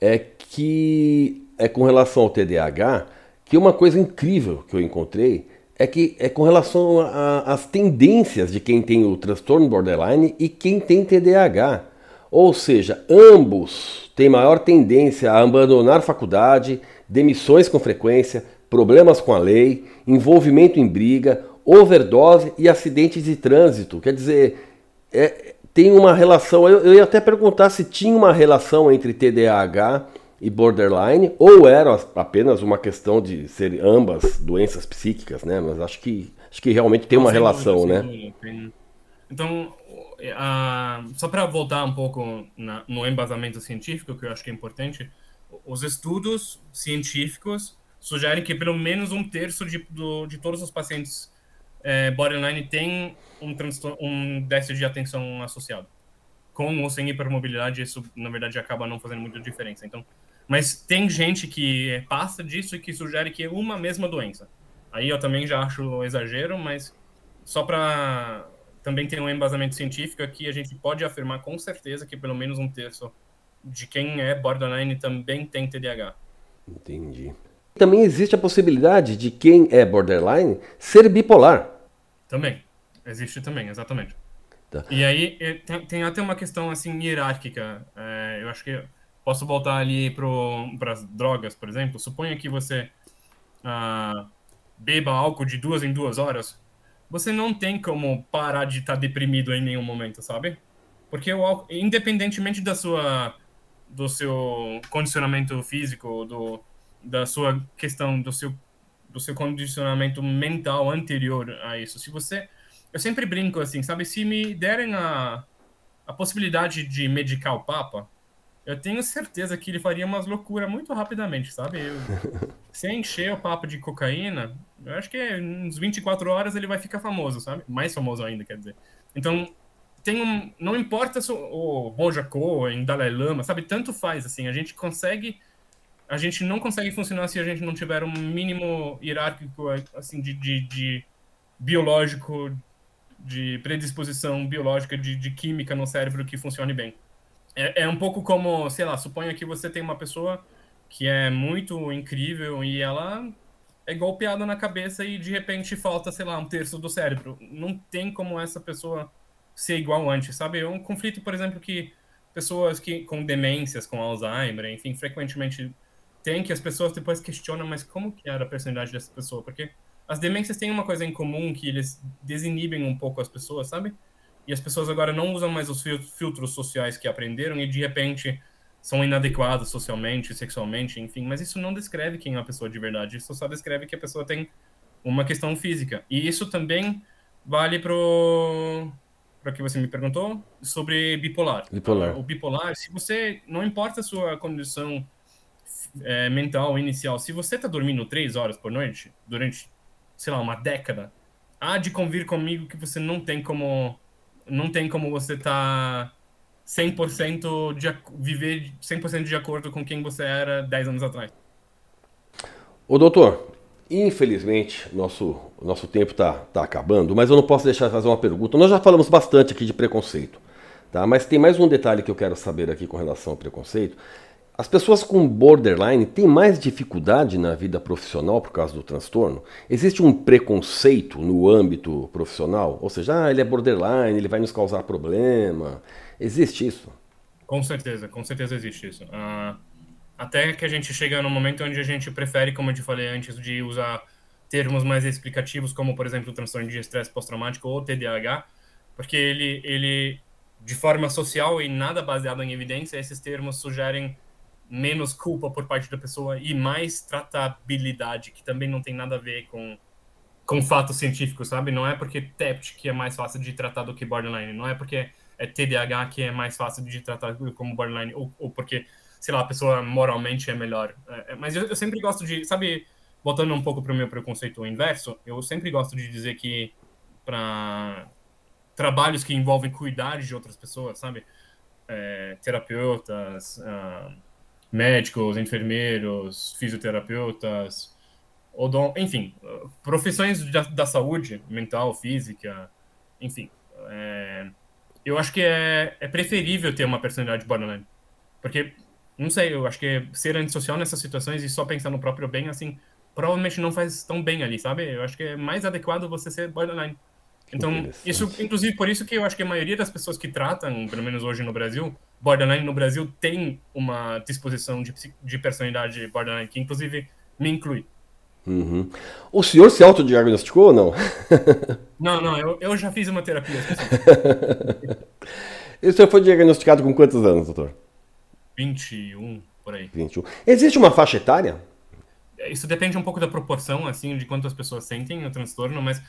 é que é com relação ao TDAH que uma coisa incrível que eu encontrei é que é com relação às tendências de quem tem o transtorno borderline e quem tem TDAH. Ou seja, ambos têm maior tendência a abandonar faculdade, demissões com frequência, problemas com a lei, envolvimento em briga, overdose e acidentes de trânsito. Quer dizer, é, tem uma relação. Eu, eu ia até perguntar se tinha uma relação entre TDAH e borderline, ou era apenas uma questão de ser ambas doenças psíquicas, né? Mas acho que, acho que realmente tem uma relação, né? Então, uh, só para voltar um pouco na, no embasamento científico, que eu acho que é importante, os estudos científicos sugerem que pelo menos um terço de, do, de todos os pacientes é, borderline tem um, um déficit de atenção associado. Com ou sem hipermobilidade, isso na verdade acaba não fazendo muita diferença. Então, mas tem gente que passa disso e que sugere que é uma mesma doença. Aí eu também já acho exagero, mas só para também ter um embasamento científico aqui, a gente pode afirmar com certeza que pelo menos um terço de quem é borderline também tem TDAH. Entendi. Também existe a possibilidade de quem é borderline ser bipolar. Também. Existe também, exatamente. Tá. E aí é, tem, tem, até uma questão assim hierárquica. É, eu acho que Posso voltar ali para as drogas, por exemplo. Suponha que você ah, beba álcool de duas em duas horas. Você não tem como parar de estar tá deprimido em nenhum momento, sabe? Porque o álcool, independentemente da sua, do seu condicionamento físico, do, da sua questão, do seu, do seu condicionamento mental anterior a isso, se você eu sempre brinco assim, sabe? Se me derem a, a possibilidade de medicar o Papa, eu tenho certeza que ele faria umas loucuras muito rapidamente, sabe? Eu, se encher o papo de cocaína, eu acho que uns 24 horas ele vai ficar famoso, sabe? Mais famoso ainda, quer dizer. Então, tem um, não importa se o Roja Cohen, Dalai Lama, sabe? Tanto faz, assim, a gente consegue a gente não consegue funcionar se a gente não tiver um mínimo hierárquico, assim, de, de, de biológico, de predisposição biológica, de, de química no cérebro que funcione bem. É, é um pouco como, sei lá, suponha que você tem uma pessoa que é muito incrível e ela é golpeada na cabeça e de repente falta, sei lá, um terço do cérebro. Não tem como essa pessoa ser igual antes, sabe? É um conflito, por exemplo, que pessoas que com demências, com Alzheimer, enfim, frequentemente tem que as pessoas depois questionam, mas como que era a personalidade dessa pessoa? Porque as demências têm uma coisa em comum que eles desinibem um pouco as pessoas, sabe? E as pessoas agora não usam mais os filtros sociais que aprenderam e de repente são inadequadas socialmente, sexualmente, enfim, mas isso não descreve quem é a pessoa de verdade, isso só descreve que a pessoa tem uma questão física. E isso também vale pro para que você me perguntou sobre bipolar. Bipolar. O bipolar, se você não importa a sua condição é, mental inicial, se você está dormindo três horas por noite durante, sei lá, uma década, há de convir comigo que você não tem como não tem como você estar tá 100% de viver 100% de acordo com quem você era 10 anos atrás. Ô doutor, infelizmente nosso nosso tempo está tá acabando, mas eu não posso deixar de fazer uma pergunta. Nós já falamos bastante aqui de preconceito, tá? Mas tem mais um detalhe que eu quero saber aqui com relação ao preconceito. As pessoas com borderline têm mais dificuldade na vida profissional por causa do transtorno? Existe um preconceito no âmbito profissional? Ou seja, ah, ele é borderline, ele vai nos causar problema. Existe isso? Com certeza, com certeza existe isso. Uh, até que a gente chega no momento onde a gente prefere, como eu te falei antes, de usar termos mais explicativos, como, por exemplo, o transtorno de estresse pós-traumático ou TDAH, porque ele, ele, de forma social e nada baseado em evidência, esses termos sugerem menos culpa por parte da pessoa e mais tratabilidade, que também não tem nada a ver com, com fatos científicos, sabe? Não é porque TEPT que é mais fácil de tratar do que borderline, não é porque é TDAH que é mais fácil de tratar como borderline, ou, ou porque, sei lá, a pessoa moralmente é melhor. É, é mas eu, eu, sempre gosto de, sabe, voltando um pouco para o meu preconceito inverso, eu sempre gosto de dizer que para trabalhos que envolvem cuidar de outras pessoas, sabe? É, terapeutas, uh, médicos, enfermeiros, fisioterapeutas, odon, enfim, profissões da, da saúde mental, física, enfim. É, eu acho que é, é preferível ter uma personalidade borderline. Porque, não sei, eu acho que ser antissocial nessas situações e só pensar no próprio bem, assim, provavelmente não faz tão bem ali, sabe? Eu acho que é mais adequado você ser borderline. Então, isso, inclusive por isso que eu acho que a maioria das pessoas que tratam, pelo menos hoje no Brasil, borderline no Brasil tem uma disposição de, de personalidade borderline, que inclusive me inclui. Uhum. O senhor se autodiagnosticou ou não? Não, não, eu, eu já fiz uma terapia. e o senhor foi diagnosticado com quantos anos, doutor? 21, por aí. 21. Existe uma faixa etária? Isso depende um pouco da proporção, assim, de quantas pessoas sentem o transtorno, mas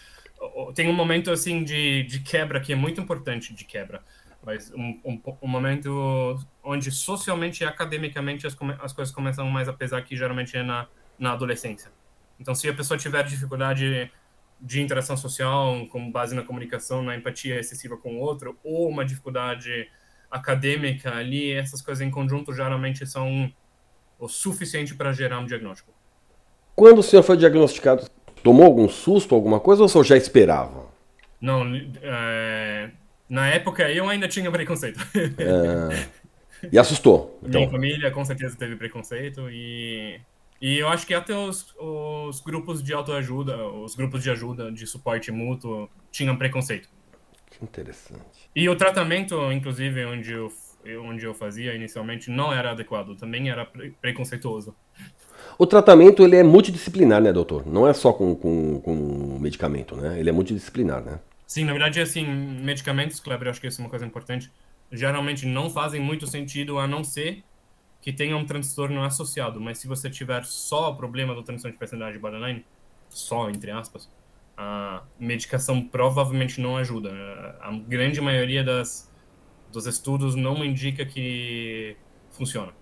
tem um momento, assim, de, de quebra que é muito importante de quebra. Mas um, um, um momento onde socialmente e academicamente as, as coisas começam mais a pesar, que geralmente é na, na adolescência. Então, se a pessoa tiver dificuldade de interação social com base na comunicação, na empatia excessiva com o outro, ou uma dificuldade acadêmica ali, essas coisas em conjunto geralmente são o suficiente para gerar um diagnóstico. Quando o senhor foi diagnosticado, tomou algum susto, alguma coisa, ou o senhor já esperava? Não, é... na época eu ainda tinha preconceito. É... E assustou? Então. Minha família com certeza teve preconceito e e eu acho que até os, os grupos de autoajuda, os grupos de ajuda, de suporte mútuo, tinham preconceito. Que interessante. E o tratamento, inclusive, onde eu, onde eu fazia inicialmente, não era adequado, também era pre preconceituoso. O tratamento ele é multidisciplinar, né, doutor? Não é só com, com, com medicamento, né? Ele é multidisciplinar, né? Sim, na verdade, assim, medicamentos, Kleber, acho que isso é uma coisa importante, geralmente não fazem muito sentido a não ser que tenha um transtorno associado, mas se você tiver só o problema do transtorno de personalidade borderline, só entre aspas, a medicação provavelmente não ajuda. A grande maioria das, dos estudos não indica que funciona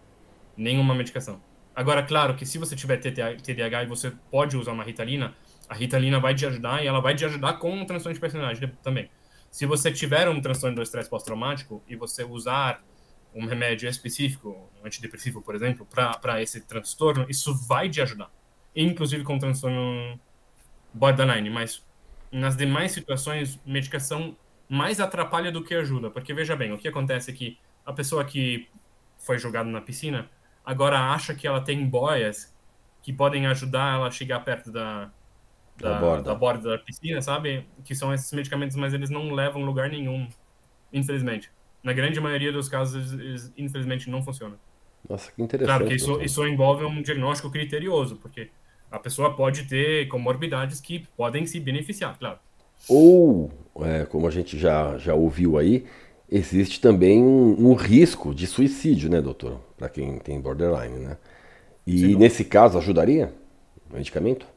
nenhuma medicação. Agora, claro que se você tiver TDAH e você pode usar uma Ritalina, a Ritalina vai te ajudar e ela vai te ajudar com um transtorno de personalidade também. Se você tiver um transtorno do estresse pós-traumático e você usar um remédio específico, um antidepressivo, por exemplo, para esse transtorno, isso vai te ajudar. Inclusive com transtorno borderline, mas nas demais situações, medicação mais atrapalha do que ajuda. Porque veja bem, o que acontece é que a pessoa que foi jogada na piscina agora acha que ela tem boias que podem ajudar ela a chegar perto da, da, da, borda. da borda da piscina, sabe? Que são esses medicamentos, mas eles não levam lugar nenhum, infelizmente na grande maioria dos casos, infelizmente, não funciona. Nossa, que interessante. Claro que isso, isso envolve um diagnóstico criterioso, porque a pessoa pode ter comorbidades que podem se beneficiar, claro. Ou, é, como a gente já, já ouviu aí, existe também um, um risco de suicídio, né, doutor? Para quem tem borderline, né? E Sim, nesse caso, ajudaria o medicamento?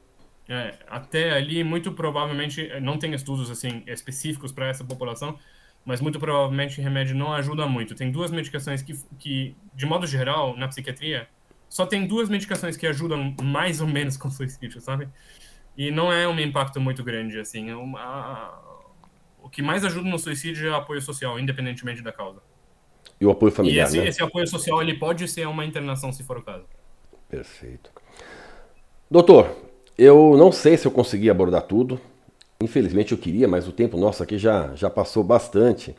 É, até ali, muito provavelmente, não tem estudos assim específicos para essa população, mas muito provavelmente remédio não ajuda muito. Tem duas medicações que, que, de modo geral, na psiquiatria, só tem duas medicações que ajudam mais ou menos com suicídio, sabe? E não é um impacto muito grande, assim. É uma, o que mais ajuda no suicídio é o apoio social, independentemente da causa. E o apoio familiar, e esse, né? esse apoio social, ele pode ser uma internação, se for o caso. Perfeito. Doutor, eu não sei se eu consegui abordar tudo, Infelizmente eu queria, mas o tempo nosso aqui já, já passou bastante.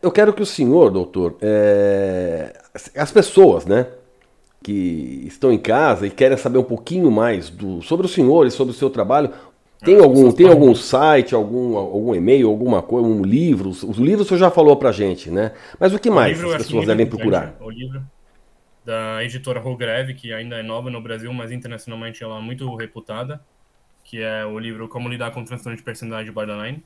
Eu quero que o senhor, doutor, é... as pessoas, né, que estão em casa e querem saber um pouquinho mais do, sobre o senhor e sobre o seu trabalho, tem ah, algum, tem algum site, algum, algum e-mail, alguma coisa, um livro? Os livros o senhor já falou pra gente, né? Mas o que mais as pessoas devem procurar? O livro da editora Rogreve, que ainda é nova no Brasil, mas internacionalmente ela é muito reputada que é o livro Como Lidar com Transtorno de Personalidade Borderline,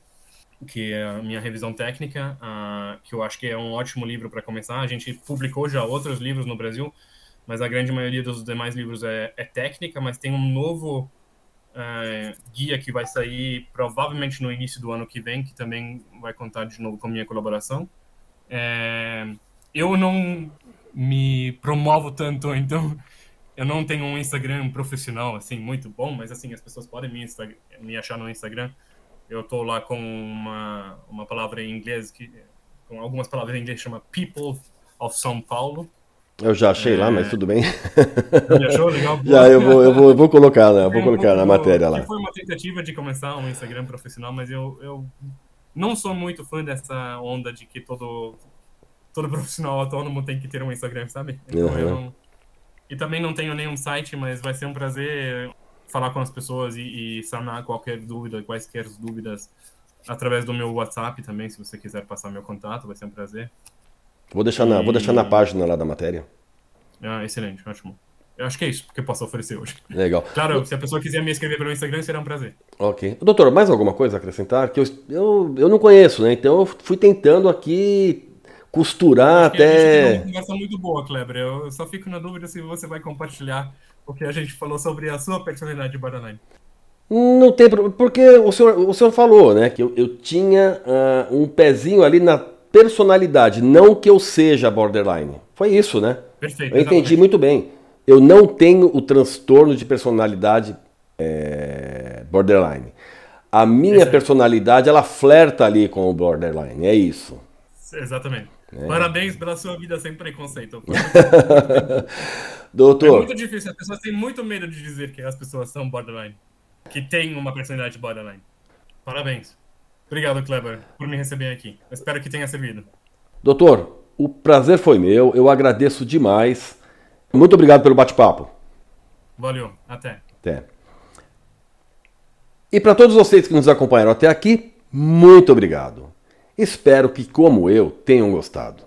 que é a minha revisão técnica, uh, que eu acho que é um ótimo livro para começar. A gente publicou já outros livros no Brasil, mas a grande maioria dos demais livros é, é técnica, mas tem um novo uh, guia que vai sair provavelmente no início do ano que vem, que também vai contar de novo com minha colaboração. É, eu não me promovo tanto, então eu não tenho um Instagram profissional, assim, muito bom, mas, assim, as pessoas podem me, me achar no Instagram. Eu tô lá com uma, uma palavra em inglês, que, com algumas palavras em inglês, chama People of São Paulo. Eu já achei é... lá, mas tudo bem. Já achou? Legal. já, eu vou, eu vou, eu vou colocar, né? Eu vou colocar um, na matéria lá. Foi uma tentativa de começar um Instagram profissional, mas eu, eu não sou muito fã dessa onda de que todo, todo profissional autônomo tem que ter um Instagram, sabe? Então uhum. eu não e também não tenho nenhum site, mas vai ser um prazer falar com as pessoas e, e sanar qualquer dúvida, quaisquer dúvidas, através do meu WhatsApp também, se você quiser passar meu contato, vai ser um prazer. Vou deixar na, vou deixar na página lá da matéria. Ah, excelente, ótimo. Eu acho que é isso que eu posso oferecer hoje. Legal. Claro, se a pessoa quiser me escrever pelo Instagram, será um prazer. Ok. Doutor, mais alguma coisa a acrescentar? Que eu, eu, eu não conheço, né? Então eu fui tentando aqui costurar Acho que até. A gente tem uma conversa muito boa, Kleber. Eu só fico na dúvida se você vai compartilhar o que a gente falou sobre a sua personalidade de borderline. Não tem problema, porque o senhor, o senhor falou, né, que eu, eu tinha uh, um pezinho ali na personalidade, não que eu seja borderline. Foi isso, né? Perfeito. Eu entendi exatamente. muito bem. Eu não tenho o transtorno de personalidade é, borderline. A minha Exato. personalidade, ela flerta ali com o borderline, é isso. Exatamente. É. Parabéns pela sua vida sem preconceito. Muito- É Doutor, muito difícil. As pessoas têm muito medo de dizer que as pessoas são borderline. Que têm uma personalidade borderline. Parabéns. Obrigado, Kleber, por me receber aqui. Eu espero que tenha servido. doutor, o prazer foi meu, eu agradeço demais. Muito obrigado pelo bate-papo. Valeu. Até. Até. E para todos vocês que nos acompanharam até aqui, muito obrigado. Espero que, como eu, tenham gostado.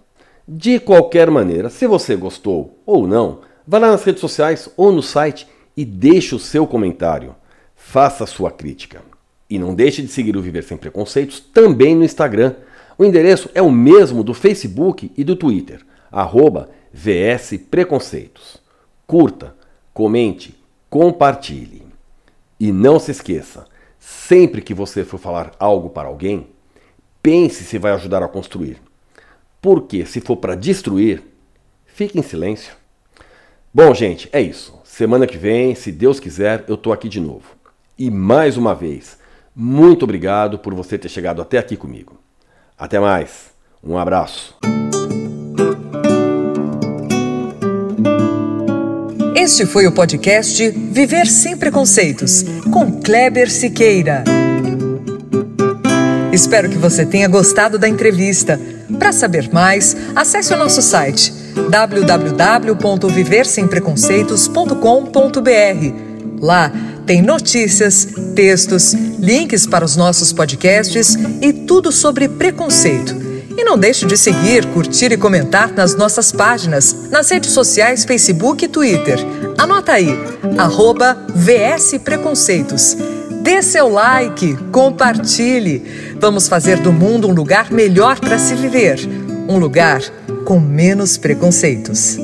De qualquer maneira, se você gostou ou não, vá lá nas redes sociais ou no site e deixe o seu comentário. Faça sua crítica. E não deixe de seguir o Viver Sem Preconceitos também no Instagram. O endereço é o mesmo do Facebook e do Twitter, arroba VS Preconceitos. Curta, comente, compartilhe. E não se esqueça, sempre que você for falar algo para alguém, pense se vai ajudar a construir. Porque se for para destruir, fique em silêncio. Bom, gente, é isso. Semana que vem, se Deus quiser, eu tô aqui de novo. E mais uma vez, muito obrigado por você ter chegado até aqui comigo. Até mais. Um abraço. Este foi o podcast Viver Sem Preconceitos, com Kleber Siqueira. Espero que você tenha gostado da entrevista. Para saber mais, acesse o nosso site www.viversempreconceitos.com.br. Lá tem notícias, textos, links para os nossos podcasts e tudo sobre preconceito. E não deixe de seguir, curtir e comentar nas nossas páginas, nas redes sociais Facebook e Twitter. Anota aí, arroba VS Preconceitos. Dê seu like, compartilhe. Vamos fazer do mundo um lugar melhor para se viver. Um lugar com menos preconceitos.